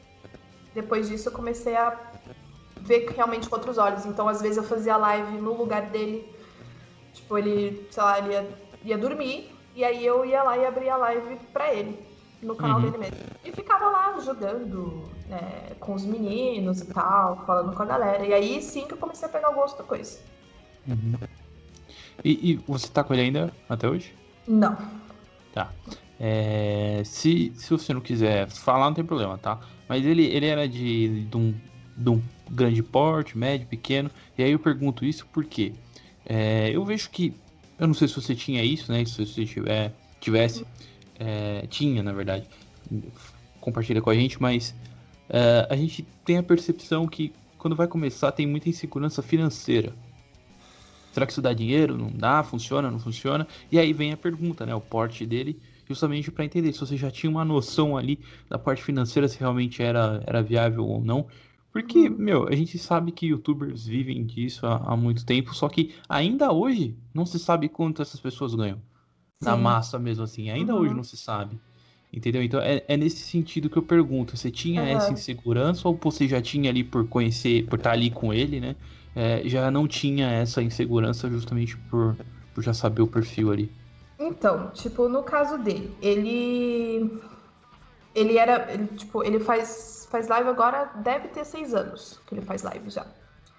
depois disso eu comecei a ver realmente com outros olhos. Então, às vezes eu fazia live no lugar dele, tipo, ele, sei lá, ele ia, ia dormir, e aí eu ia lá e abria a live pra ele, no canal Uhum. dele mesmo. E ficava lá jogando né, com os meninos e tal, falando com a galera. E aí sim que eu comecei a pegar o gosto da coisa. Uhum. E, e você tá com ele ainda até hoje? Não. Tá. É, se, se você não quiser falar, não tem problema, tá? Mas ele, ele era de, de, um, de um grande porte, médio, pequeno. E aí eu pergunto isso porque é, eu vejo que. Eu não sei se você tinha isso, né? Se você tiver, tivesse. É, tinha, na verdade. Compartilha com a gente, mas é, a gente tem a percepção que quando vai começar tem muita insegurança financeira. Será que isso dá dinheiro? Não dá? Funciona? Não funciona? E aí vem a pergunta, né? O porte dele, justamente para entender se você já tinha uma noção ali da parte financeira, se realmente era, era viável ou não. Porque, meu, a gente sabe que youtubers vivem disso há, há muito tempo, só que ainda hoje não se sabe quanto essas pessoas ganham. Na massa mesmo assim, ainda Uhum. hoje não se sabe. Entendeu? Então é, é nesse sentido que eu pergunto: você tinha Uhum. essa insegurança ou você já tinha ali por conhecer, por estar ali com ele, né? é, já não tinha essa insegurança justamente por, por já saber o perfil ali. Então, tipo, no caso dele, ele. Ele era. Ele, tipo, ele faz, faz live agora, deve ter seis anos que ele faz live já.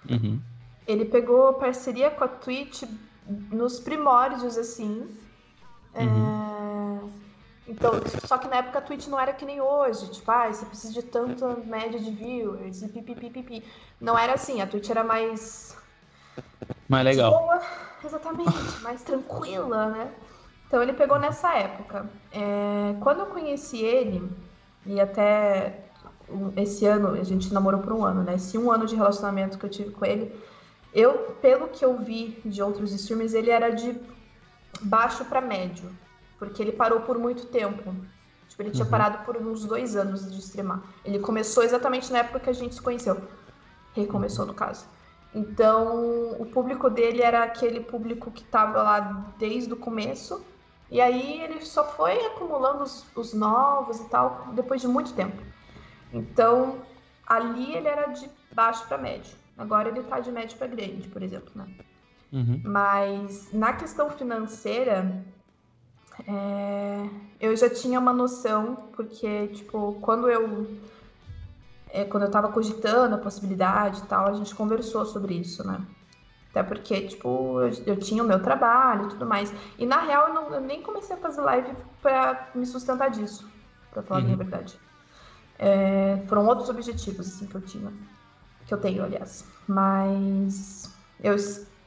Uhum. Ele pegou parceria com a Twitch nos primórdios, assim. É, Então, só que na época a Twitch não era que nem hoje, tipo, ah, você precisa de tanta média de viewers e pipipipipi. Não era assim, a Twitch era mais Mas legal. boa, exatamente, mais tranquila, né? Então ele pegou nessa época. É, quando eu conheci ele, e até esse ano, a gente namorou por um ano, né? Esse um ano de relacionamento que eu tive com ele, eu, pelo que eu vi de outros streamers, ele era de baixo pra médio. porque ele parou por muito tempo. Tipo, ele tinha Uhum. parado por uns dois anos de streamar. Ele começou exatamente na época que a gente se conheceu. Recomeçou, no caso. Então, o público dele era aquele público que tava lá desde o começo. E aí ele só foi acumulando os, os novos e tal depois de muito tempo. Então, ali ele era de baixo para médio. Agora ele tá de médio para grande, por exemplo, né? Uhum. Mas na questão financeira, é, eu já tinha uma noção, porque, tipo, quando eu é, quando eu tava cogitando a possibilidade e tal, a gente conversou sobre isso, né? Até porque, tipo, eu, eu tinha o meu trabalho e tudo mais. E na real, eu, não- eu nem comecei a fazer live pra me sustentar disso, pra falar a minha Uhum. verdade. É, foram outros objetivos, assim, que eu tinha. Que eu tenho, aliás. Mas eu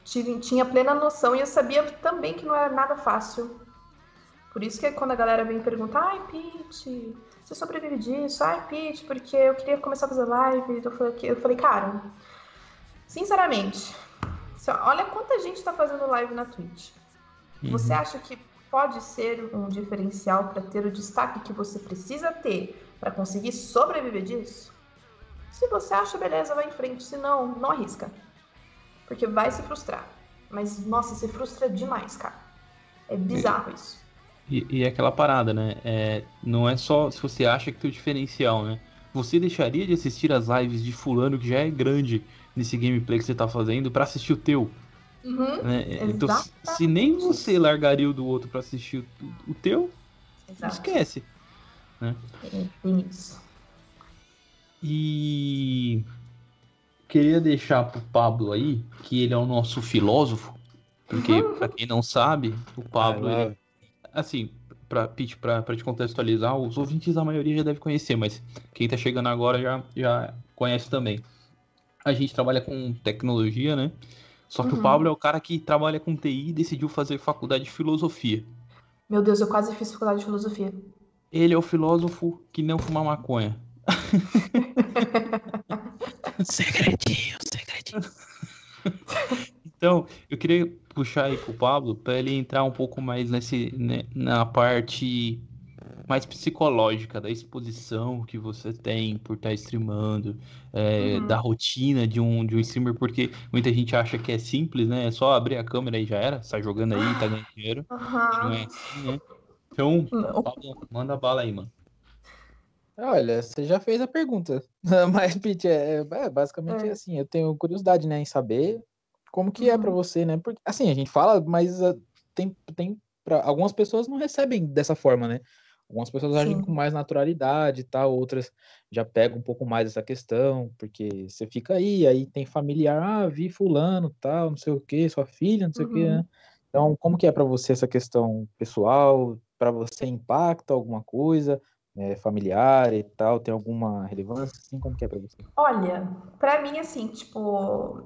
tive, tinha plena noção e eu sabia também que não era nada fácil. Por isso que quando a galera vem perguntar, ai, Pete, você sobrevive disso? Ai, Pete, porque eu queria começar a fazer live. Eu falei, eu falei cara, sinceramente, olha quanta gente tá fazendo live na Twitch. Você Uhum. acha que pode ser um diferencial para ter o destaque que você precisa ter para conseguir sobreviver disso? Se você acha, beleza, vai em frente. Se não, não arrisca. Porque vai se frustrar. Mas, nossa, se frustra demais, cara. É bizarro isso. E, e é aquela parada, né? É, não é só se você acha que tem o diferencial, né? Você deixaria de assistir as lives de fulano que já é grande nesse gameplay que você tá fazendo pra assistir o teu, Uhum, né? Então, se, nem você largaria o do outro pra assistir o, o teu, exato. esquece. É, Tem isso. E queria deixar pro Pablo aí, que ele é o nosso filósofo, porque pra quem não sabe, o Pablo, lá. ele, assim, pra, Pete, pra, pra te contextualizar, os ouvintes a maioria já deve conhecer, mas quem tá chegando agora já, já conhece também. A gente trabalha com tecnologia, né? Só que o Uhum. Pablo é o cara que trabalha com TI e decidiu fazer faculdade de filosofia. Meu Deus, eu quase fiz faculdade de filosofia. Ele é o filósofo que não fuma maconha. segredinho, segredinho. Então, eu queria puxar aí pro Pablo para ele entrar um pouco mais nesse, né, na parte mais psicológica da exposição que você tem por estar streamando, é, Uhum. da rotina de um, de um streamer, porque muita gente acha que é simples, né? É só abrir a câmera e já era, sai jogando aí, tá ganhando dinheiro. Não Aham. é assim, né? Então, Não. Pablo, manda bala aí, mano. Olha, você já fez a pergunta. Mas, Pete, é, é basicamente É. assim, eu tenho curiosidade, né, em saber como que é pra Uhum. você, né? Porque, assim, a gente fala, mas ah, tem, tem pra, algumas pessoas não recebem dessa forma, né? Algumas pessoas agem Sim. com mais naturalidade e tal, outras já pegam um pouco mais essa questão, porque você fica aí, aí tem familiar, ah, vi fulano, tal, não sei o quê, sua filha, não sei o quê, Uhum. né? Então, como que é pra você essa questão pessoal? Pra você impacta alguma coisa? É, familiar e tal, tem alguma relevância, assim, como que é pra você? Olha, pra mim, assim, tipo,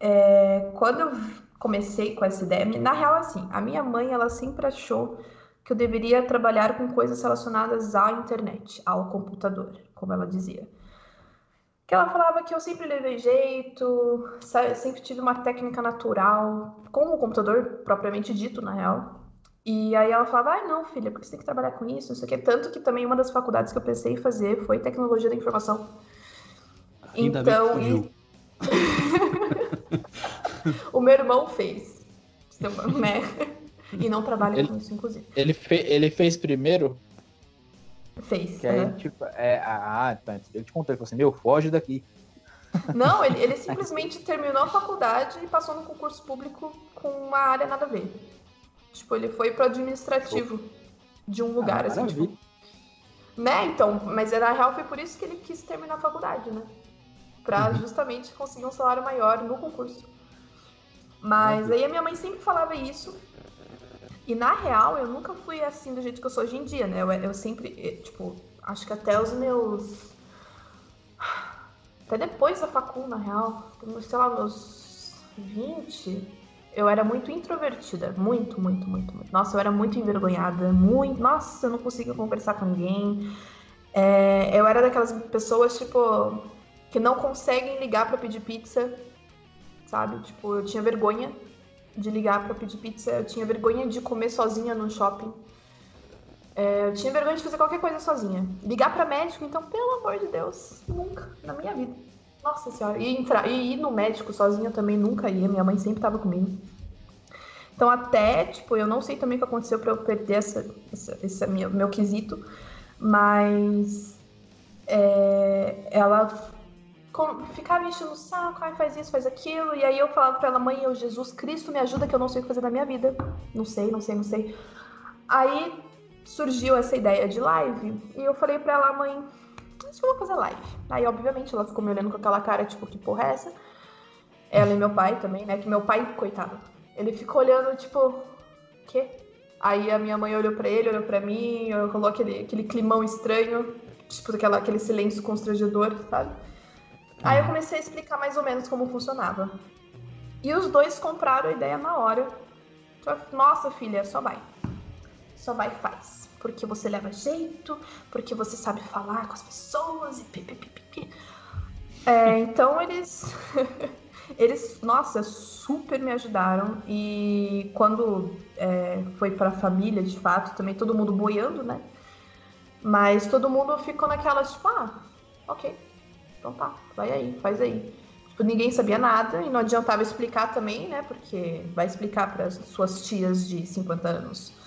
é, quando eu comecei com essa ideia, na real, assim, a minha mãe, ela sempre achou que eu deveria trabalhar com coisas relacionadas à internet, ao computador, como ela dizia. Que ela falava que eu sempre levei jeito, sempre tive uma técnica natural, com o computador propriamente dito, na real. E aí ela falava, ai não, filha, porque você tem que trabalhar com isso, não sei o quê. Tanto que também uma das faculdades que eu pensei em fazer foi tecnologia da informação. Ainda bem que Então, o meu irmão fez, né? E não trabalha Ele- com isso, inclusive. Ele, fe ele fez primeiro, Fez. que aí, tipo, é, ah, tá, ele te contou, ele falou assim, meu, foge daqui. Não, ele, ele simplesmente terminou a faculdade e passou no concurso público com uma área nada a ver. Tipo, ele foi pro administrativo de um lugar, Ah, assim, tipo. Né, então, mas na real foi por isso que ele quis terminar a faculdade, né? Pra Uhum. justamente conseguir um salário maior no concurso. Mas aí a minha mãe sempre falava isso. E na real, eu nunca fui assim do jeito que eu sou hoje em dia, né? Eu, eu sempre, eh, tipo, acho que até os meus. Até depois da facul, na real, sei lá, meus 20, eu era muito introvertida. Muito, muito, muito, muito. Nossa, eu era muito envergonhada. Muito. Nossa, eu não conseguia conversar com ninguém. É, eu era daquelas pessoas, tipo, que não conseguem ligar pra pedir pizza, sabe? Tipo, eu tinha vergonha de ligar pra pedir pizza, eu tinha vergonha de comer sozinha no shopping. É, eu tinha vergonha de fazer qualquer coisa sozinha. Ligar para médico, então, pelo amor de Deus, nunca na minha vida. Nossa senhora. E, e ir no médico sozinha também nunca ia. Minha mãe sempre tava comigo. Então, até, tipo, eu não sei também o que aconteceu para eu perder essa, essa, esse meu, meu quesito, mas é, ela ficava enchendo o saco, ai, faz isso, faz aquilo, e aí eu falava pra ela, mãe, eu, Jesus Cristo, me ajuda que eu não sei o que fazer da minha vida. Não sei, não sei, não sei. Aí surgiu essa ideia de live, e eu falei pra ela, mãe, eu vou fazer live. Aí, obviamente, ela ficou me olhando com aquela cara, tipo, que porra é essa? Ela e meu pai também, né? Que meu pai, coitado, ele ficou olhando, tipo, quê? Aí a minha mãe olhou para ele, olhou para mim, eu colou aquele, aquele climão estranho, tipo aquela, aquele silêncio constrangedor, sabe? Aí eu uhum. comecei a explicar mais ou menos como funcionava. E os dois compraram a ideia na hora. Nossa, filha, só vai. Só vai e faz porque você leva jeito, porque você sabe falar com as pessoas e pipipipi. É, então eles, eles, nossa, super me ajudaram e quando é, foi para a família, de fato, também todo mundo boiando, né? Mas todo mundo ficou naquela, tipo, ah, ok, então tá, vai aí, faz aí. Tipo, ninguém sabia nada e não adiantava explicar também, né? Porque vai explicar para suas tias de 50 anos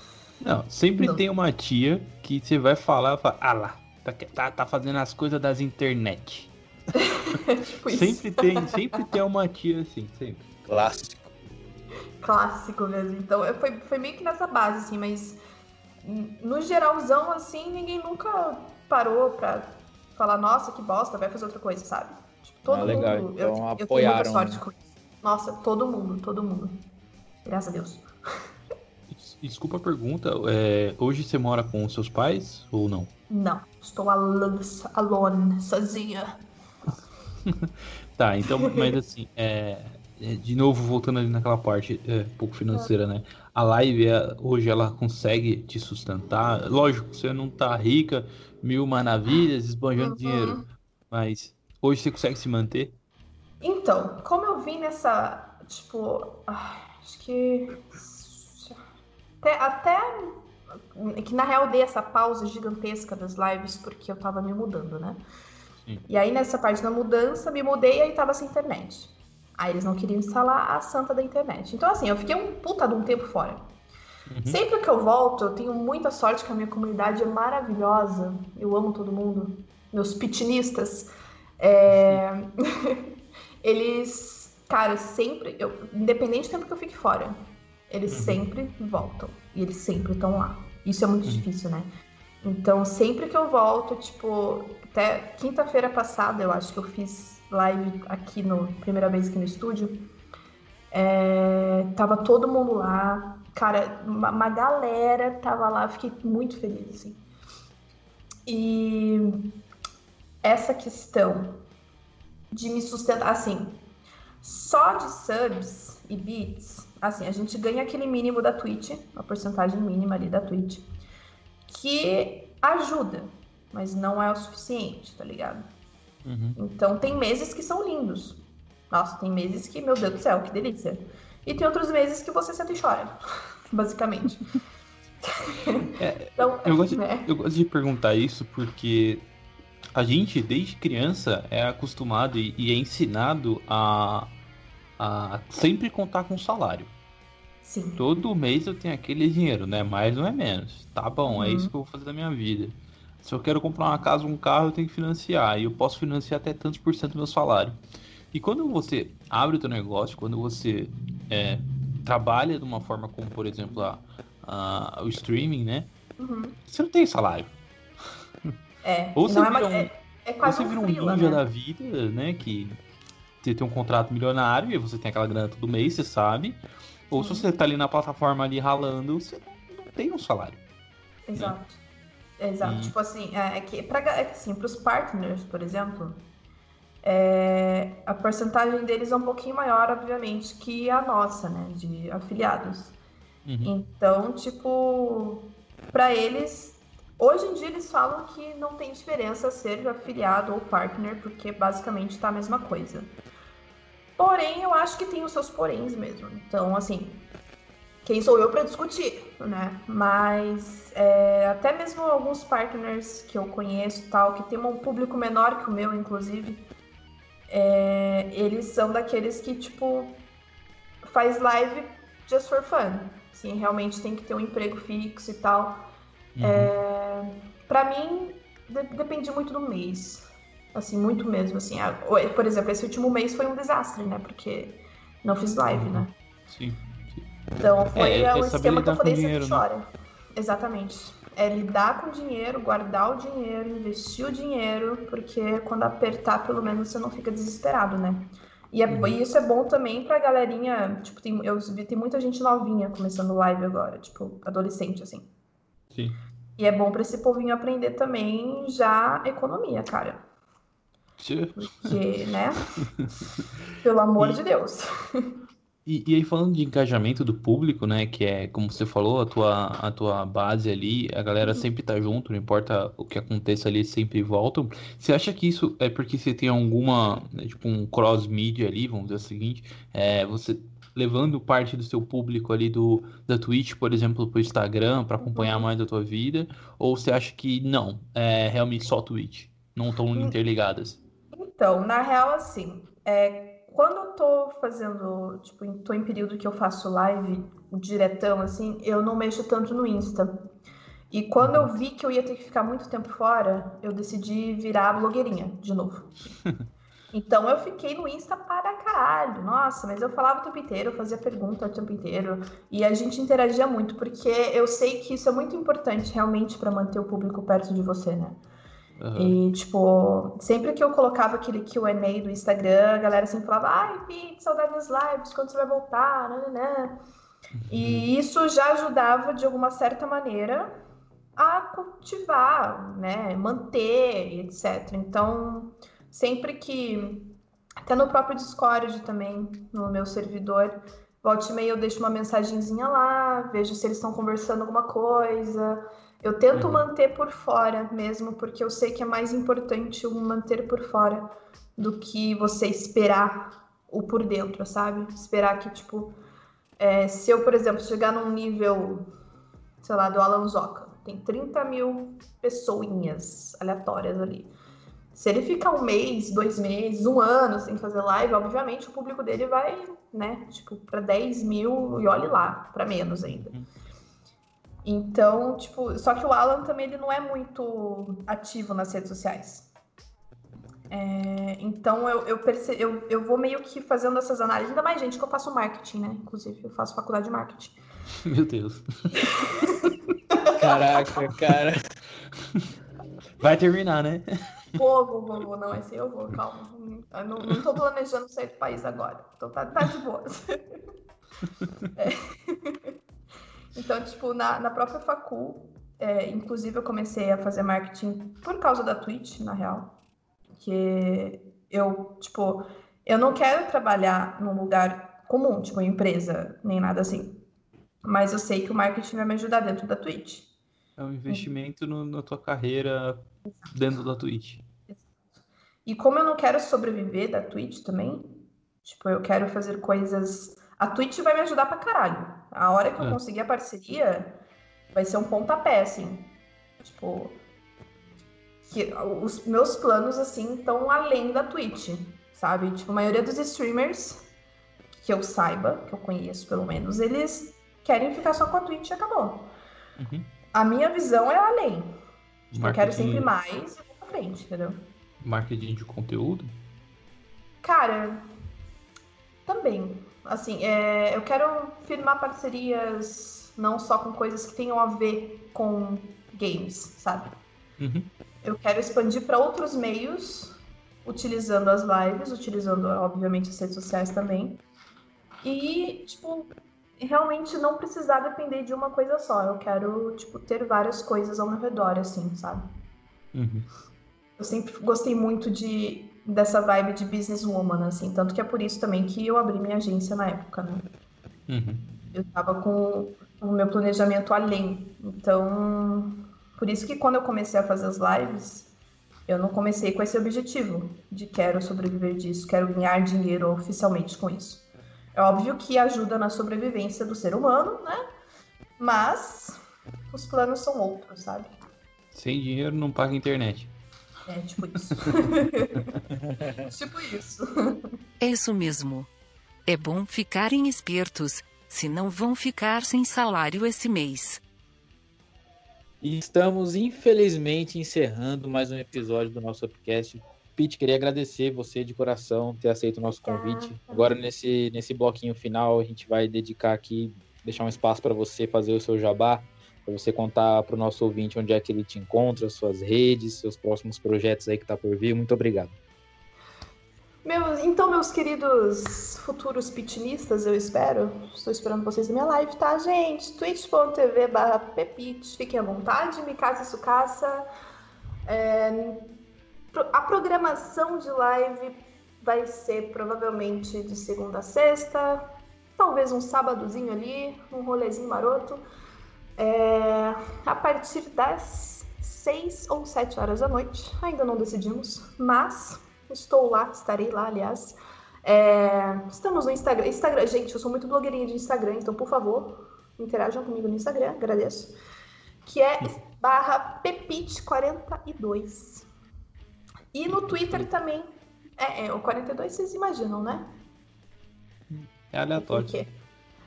não, sempre não. tem uma tia que você vai falar, fala, ah lá, tá, tá, tá fazendo as coisas das internet. sempre tem, sempre tem uma tia assim, sempre. Clássico. Clássico mesmo. Então, foi, foi meio que nessa base, assim, mas no geralzão, assim, ninguém nunca parou pra falar, nossa, que bosta, vai fazer outra coisa, sabe? Tipo, todo ah, legal. mundo. Então, eu, apoiaram. Eu tenho muita sorte com isso. Nossa, todo mundo, todo mundo. Graças a Deus. Desculpa a pergunta, é, hoje você mora com seus pais ou não? Não, estou alone, alone sozinha. tá, então, mas assim, é, é, de novo, voltando ali naquela parte é, um pouco financeira, né? A live, é, hoje, ela consegue te sustentar. Lógico, você não tá rica, mil maravilhas, esbanjando uhum. dinheiro. Mas hoje você consegue se manter? Então, como eu vim nessa, tipo, acho que até, até que na real dei essa pausa gigantesca das lives porque eu tava me mudando, né? Sim. E aí nessa parte da mudança, me mudei e aí tava sem internet. Aí eles não queriam instalar a santa da internet. Então assim, eu fiquei um puta de um tempo fora. Uhum. Sempre que eu volto, eu tenho muita sorte que a minha comunidade é maravilhosa. Eu amo todo mundo. Meus pitinistas. É... eles, cara, sempre, eu, independente do tempo que eu fique fora, eles uhum. sempre voltam. E eles sempre estão lá. Isso é muito uhum. difícil, né? Então, sempre que eu volto, tipo, até quinta-feira passada, eu acho que eu fiz live aqui no primeira vez aqui no estúdio. É, tava todo mundo lá, cara, uma, uma, galera tava lá, fiquei muito feliz, assim. E essa questão de me sustentar, assim, só de subs e bits, assim, a gente ganha aquele mínimo da Twitch, a porcentagem mínima ali da Twitch, que ajuda, mas não é o suficiente, tá ligado? Uhum. Então tem meses que são lindos. Nossa, tem meses que, meu Deus do céu, que delícia. E tem outros meses que você senta e chora, basicamente. É, então, eu, gosto, né? eu gosto de perguntar isso porque a gente, desde criança, é acostumado e, e é ensinado a a sempre contar com salário. Sim. Todo mês eu tenho aquele dinheiro, né? Mais não é menos. Tá bom, uhum. é isso que eu vou fazer da minha vida. Se eu quero comprar uma casa, um carro, eu tenho que financiar. E eu posso financiar até tantos por cento do meu salário. E quando você abre o teu negócio, quando você é, trabalha de uma forma como, por exemplo, a, a o streaming, né? Uhum. Você não tem salário. É, Ou você é vira um, é, é quase você um vira um ninja né? da vida, né? Que você tem um contrato milionário e você tem aquela grana todo mês, você sabe. Ou Sim. se você tá ali na plataforma ali ralando, você não, não tem um salário. Né? Exato. Né? Exato. Hum. Tipo assim, é, é que pra, é que, assim, pros partners, por exemplo, é, a porcentagem deles é um pouquinho maior, obviamente, que a nossa, né? De afiliados. Uhum. Então, tipo, para eles, hoje em dia eles falam que não tem diferença ser afiliado ou partner, porque basicamente tá a mesma coisa. Porém, eu acho que tem os seus poréns mesmo. Então, assim, quem sou eu para discutir, né? Mas é, até mesmo alguns partners que eu conheço tal, que tem um público menor que o meu, inclusive, é, eles são daqueles que, tipo, faz live just for fun. Assim, realmente tem que ter um emprego fixo e tal. Uhum. É, para mim, de, depende muito do mês. Assim, muito mesmo. Assim, por exemplo, esse último mês foi um desastre, né? Porque não fiz live, né? Sim. Então foi é, o esquema que eu falei sempre né? chora. Exatamente. É lidar com o dinheiro, guardar o dinheiro, investir o dinheiro, porque quando apertar, pelo menos você não fica desesperado, né? E, é, uhum. e isso é bom também pra galerinha, tipo, tem, eu vi tem muita gente novinha começando live agora, tipo, adolescente, assim. Sim. E é bom para esse povinho aprender também já economia, cara. Porque, né? Pelo amor e... de Deus. E, e, aí falando de engajamento do público, né, que é, como você falou, a tua, a tua base ali, a galera uhum. sempre tá junto, não importa o que aconteça ali, sempre voltam. Você acha que isso é porque você tem alguma, né, tipo um cross-media ali, vamos dizer o seguinte, é, você levando parte do seu público ali do, da Twitch, por exemplo, pro Instagram, para acompanhar uhum. mais a tua vida, ou você acha que não, é realmente só Twitch, não estão hum. interligadas? Então, na real, assim, é, quando eu tô fazendo, tipo, tô em período que eu faço live diretão, assim, eu não mexo tanto no Insta. E quando eu vi que eu ia ter que ficar muito tempo fora, eu decidi virar blogueirinha de novo. Então eu fiquei no Insta para caralho. Nossa, mas eu falava o tempo inteiro, eu fazia pergunta o tempo inteiro. E a gente interagia muito, porque eu sei que isso é muito importante realmente para manter o público perto de você, né? Uhum. E, tipo, sempre que eu colocava aquele QA do Instagram, a galera sempre falava: ai, Pete, saudade das lives, quando você vai voltar? Né? E uhum. isso já ajudava, de alguma certa maneira, a cultivar, né? Manter, etc. Então, sempre que. Até no próprio Discord também, no meu servidor, volte e meia eu deixo uma mensagenzinha lá, vejo se eles estão conversando alguma coisa. Eu tento uhum. manter por fora mesmo, porque eu sei que é mais importante o manter por fora do que você esperar o por dentro, sabe? Esperar que, tipo, é, se eu, por exemplo, chegar num nível, sei lá, do Alan Zoca, tem 30 mil pessoinhas aleatórias ali. Se ele ficar um mês, dois meses, um ano sem fazer live, obviamente o público dele vai, né, tipo, para 10 mil e olhe lá, para menos ainda. Uhum. Então, tipo, só que o Alan também ele não é muito ativo nas redes sociais. É, então eu, eu, perce... eu, eu vou meio que fazendo essas análises, ainda mais gente que eu faço marketing, né? Inclusive, eu faço faculdade de marketing. Meu Deus. Caraca, cara. Vai terminar, né? Vou, vou, vou, vou. Não, esse eu vou, calma. Eu não, não tô planejando sair do país agora. Então tá, tá de boa. É. Então, tipo, na, na própria facul, é, inclusive eu comecei a fazer marketing por causa da Twitch, na real. Que eu, tipo, eu não quero trabalhar num lugar comum, tipo, empresa, nem nada assim. Mas eu sei que o marketing vai me ajudar dentro da Twitch. É um investimento no, na tua carreira dentro da Twitch. E como eu não quero sobreviver da Twitch também, tipo, eu quero fazer coisas a Twitch vai me ajudar pra caralho. A hora que eu é. conseguir a parceria, vai ser um pontapé, assim. Tipo, que os meus planos, assim, estão além da Twitch, sabe? Tipo, a maioria dos streamers que eu saiba, que eu conheço pelo menos, eles querem ficar só com a Twitch e acabou. Uhum. A minha visão é além. Eu quero sempre mais e vou pra frente, entendeu? Marketing de conteúdo? Cara, também. Assim, é, eu quero firmar parcerias não só com coisas que tenham a ver com games, sabe? Uhum. Eu quero expandir para outros meios, utilizando as lives, utilizando, obviamente, as redes sociais também. E, tipo, realmente não precisar depender de uma coisa só. Eu quero, tipo, ter várias coisas ao meu redor, assim, sabe? Uhum. Eu sempre gostei muito de dessa vibe de businesswoman, assim. Tanto que é por isso também que eu abri minha agência na época, né? Uhum. Eu tava com o meu planejamento além. Então, por isso que quando eu comecei a fazer as lives, eu não comecei com esse objetivo de quero sobreviver disso, quero ganhar dinheiro oficialmente com isso. É óbvio que ajuda na sobrevivência do ser humano, né? Mas os planos são outros, sabe? Sem dinheiro não paga internet. É, tipo isso. tipo isso. É isso mesmo. É bom ficarem espertos, senão vão ficar sem salário esse mês. E estamos, infelizmente, encerrando mais um episódio do nosso podcast. Pete, queria agradecer você de coração ter aceito o nosso convite. Agora, nesse, nesse bloquinho final, a gente vai dedicar aqui, deixar um espaço para você fazer o seu jabá, para você contar para o nosso ouvinte onde é que ele te encontra, suas redes, seus próximos projetos aí que tá por vir. Muito obrigado. Meus, então, meus queridos futuros pitinistas, eu espero. Estou esperando vocês na minha live, tá, gente? twitch.tv barra pepite. Fiquem à vontade, me caça sucaça. É, a programação de live vai ser provavelmente de segunda a sexta, talvez um sábadozinho ali, um rolezinho maroto. É, a partir das 6 ou 7 horas da noite, ainda não decidimos, mas estou lá, estarei lá, aliás. É, estamos no Instagram. Instagram. Gente, eu sou muito blogueirinha de Instagram, então por favor, interajam comigo no Instagram, agradeço. Que é barra Pepite42. E no Twitter também. É, é, o 42 vocês imaginam, né? É aleatório. Por quê?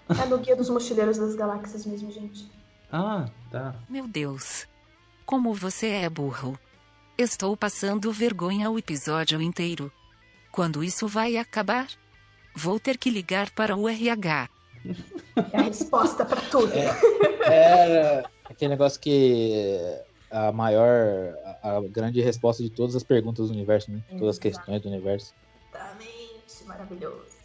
É no Guia dos Mochileiros das Galáxias mesmo, gente. Ah, tá. Meu Deus. Como você é burro. Estou passando vergonha o episódio inteiro. Quando isso vai acabar? Vou ter que ligar para o RH. É a resposta para tudo. É, aquele negócio que a maior, a, a grande resposta de todas as perguntas do universo, né? Todas as questões do universo. Exatamente, maravilhoso.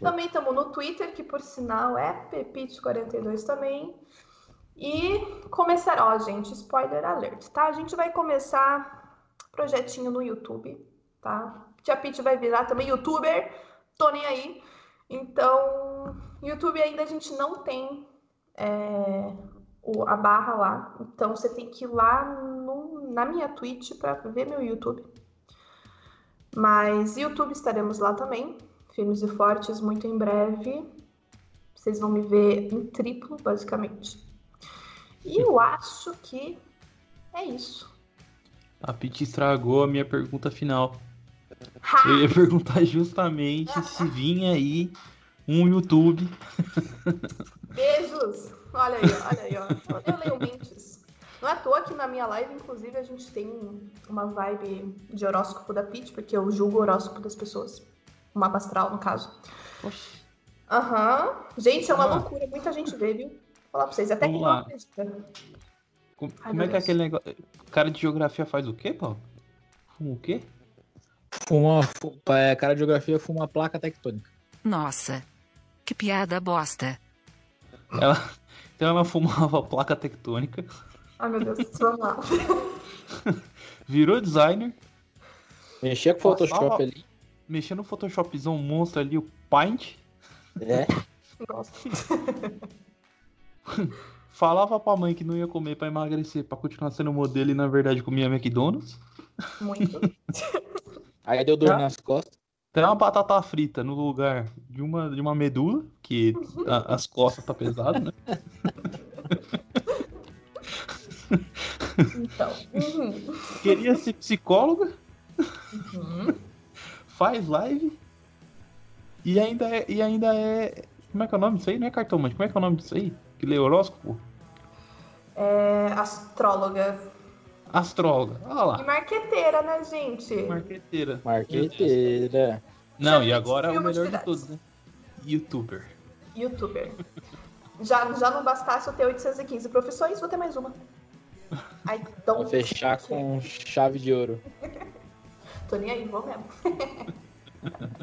também estamos no Twitter, que por sinal é Pepite42 também. E começar, ó, gente, spoiler alert, tá? A gente vai começar projetinho no YouTube, tá? Tia Pete vai virar também youtuber, tô nem aí. Então, YouTube ainda a gente não tem é, o, a barra lá. Então, você tem que ir lá no, na minha Twitch para ver meu YouTube. Mas YouTube estaremos lá também, firmes e fortes, muito em breve. Vocês vão me ver em triplo, basicamente. E eu acho que é isso. A Pete estragou a minha pergunta final. Ha! Eu ia perguntar justamente se vinha aí um YouTube. Beijos! Olha aí, olha aí, ó. Eu leio mentes. Não é à toa que na minha live, inclusive, a gente tem uma vibe de horóscopo da Pete, porque eu julgo o horóscopo das pessoas. O mapa astral, no caso. Aham. Gente, é uma Ah. loucura. Muita gente vê, viu? Vou falar pra vocês. Até Vamos quem lá. não acredita. Como, Ai, como é que é aquele negócio? Cara de geografia faz o quê, Paulo? Fuma o quê? Fuma, fu- é, cara de geografia fuma uma placa tectônica. Nossa. Que piada bosta. Ela, então ela fumava placa tectônica, Ai, meu Deus. Lá. virou designer, Mexia com Photoshop Passava- ali. mexendo no Photoshopzão monstro ali, o Paint, É. Gosto. falava pra mãe que não ia comer pra emagrecer, pra continuar sendo modelo e na verdade comia McDonald's. Muito. Aí deu dor Tá. nas costas. Tem uma batata frita no lugar de uma, de uma medula, que a- as costas tá pesado, né? Então. Uhum. Queria ser psicóloga, Uhum. faz live e ainda é, e ainda é. Como é que é o nome disso aí? Não é cartomante, como é que é o nome disso aí? Que lê horóscopo? É, astróloga. Astróloga. Olha E lá, marqueteira, né, gente? marqueteira. Marqueteira. Não, e agora é o melhor de atividades. todos, né? Youtuber. Youtuber. Já, já não bastasse eu ter 815 profissões, vou ter mais uma. I Vou don't fechar care. com chave de ouro. Tô nem aí, vou mesmo.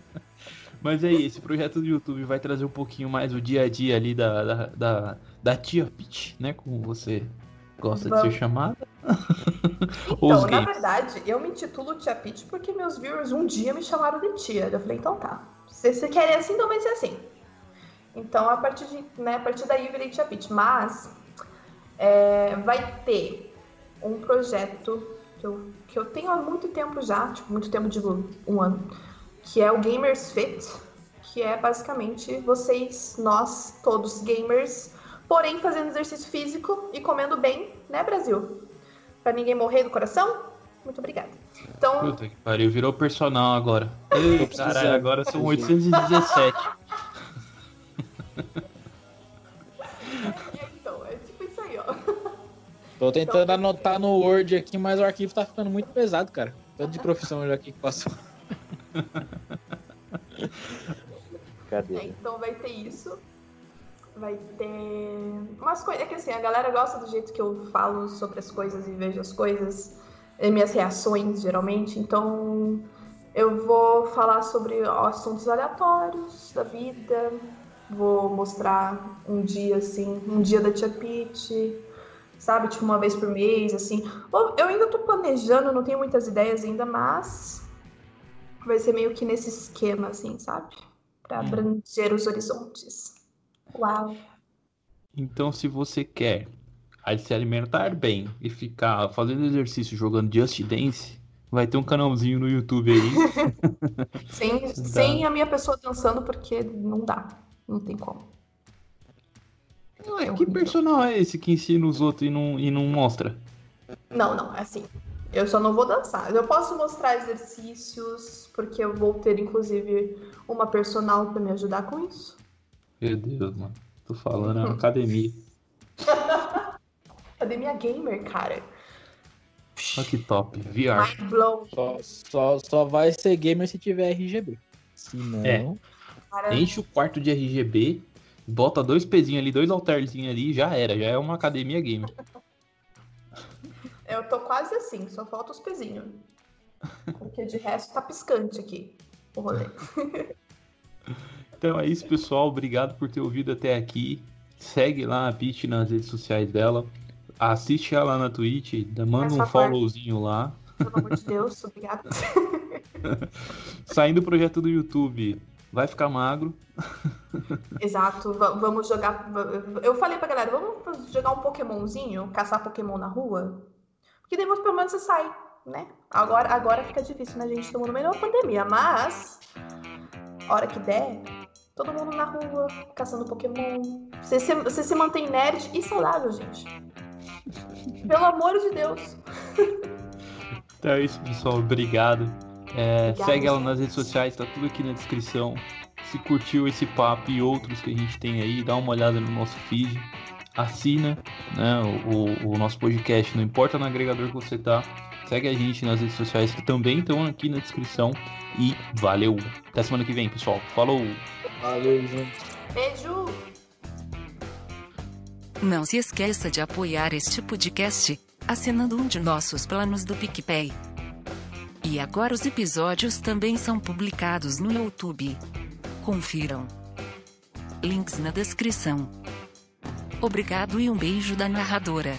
Mas aí, esse projeto do YouTube vai trazer um pouquinho mais o dia a dia ali da, da, da, da tia Peach, né? Como você gosta de Vamos. ser chamada. Então, na verdade, eu me intitulo Tia Pete porque meus viewers um dia me chamaram de tia. Eu falei, então tá. Se você quer assim, então vai ser assim. Então, a partir, de, né, a partir daí eu virei Tia Pete. Mas é, vai ter um projeto que eu, que eu tenho há muito tempo já, tipo, muito tempo, digo, um ano, que é o Gamers Fit, que é basicamente vocês, nós, todos gamers, porém fazendo exercício físico e comendo bem, né, Brasil? Pra ninguém morrer do coração? Muito obrigada. Então, Puta que pariu, virou personal agora. Ei, caralho, agora são 817. é, então, é tipo isso aí, ó. Tô tentando anotar no Word aqui, mas o arquivo tá ficando muito pesado, cara. Tanto de profissão já aqui que passou. É, então vai ter isso. Vai ter umas coisas. É que assim, a galera gosta do jeito que eu falo sobre as coisas e vejo as coisas, e minhas reações, geralmente. Então eu vou falar sobre assuntos aleatórios da vida. Vou mostrar um dia, assim, um dia da Tia Pete, sabe? Tipo, uma vez por mês, assim. Eu ainda tô planejando, não tenho muitas ideias ainda, mas vai ser meio que nesse esquema, assim, sabe? Pra abranger os horizontes. Uau. Então, se você quer se alimentar bem e ficar fazendo exercício jogando Just Dance, vai ter um canalzinho no YouTube aí. sem, sem a minha pessoa dançando, porque não dá. Não tem como. Ué, que personal é esse que ensina os outros e não, e não mostra? Não, não, é assim. Eu só não vou dançar. Eu posso mostrar exercícios, porque eu vou ter, inclusive, uma personal para me ajudar com isso. Meu Deus, mano. Tô falando, é uma academia. academia gamer, cara. Olha que top. VR. Mind. Só, só, só vai ser gamer se tiver RGB. Se não. É. Cara, Enche o quarto de RGB, bota dois pezinhos ali, dois altarzinhos ali, já era. Já é uma academia gamer. eu tô quase assim, só falta os pezinhos. Porque de resto tá piscante aqui o rolê. Então é isso, pessoal. Obrigado por ter ouvido até aqui. Segue lá a Pitch nas redes sociais dela. Assiste ela na Twitch, manda um followzinho lá. Pelo amor de Deus, obrigada. Saindo o projeto do YouTube, vai ficar magro. Exato, va- vamos jogar. Eu falei pra galera, vamos jogar um Pokémonzinho, caçar Pokémon na rua? Porque daí pelo menos você sai, né? Agora, agora fica difícil, né? A gente estamos no meio da pandemia, mas. Hora que der, todo mundo na rua, caçando Pokémon. Você se, você se mantém nerd e saudável, gente. Pelo amor de Deus. Então é isso, pessoal. Obrigado. É, segue ela nas redes sociais, tá tudo aqui na descrição. Se curtiu esse papo e outros que a gente tem aí, dá uma olhada no nosso feed. Assina né, o, o- o nosso podcast, não importa no agregador que você tá. Segue a gente nas redes sociais que também estão aqui na descrição. E valeu! Até semana que vem, pessoal. Falou! Valeu, gente. Beijo! Não se esqueça de apoiar este podcast, assinando um de nossos planos do PicPay. E agora os episódios também são publicados no YouTube. Confiram. Links na descrição. Obrigado e um beijo da narradora.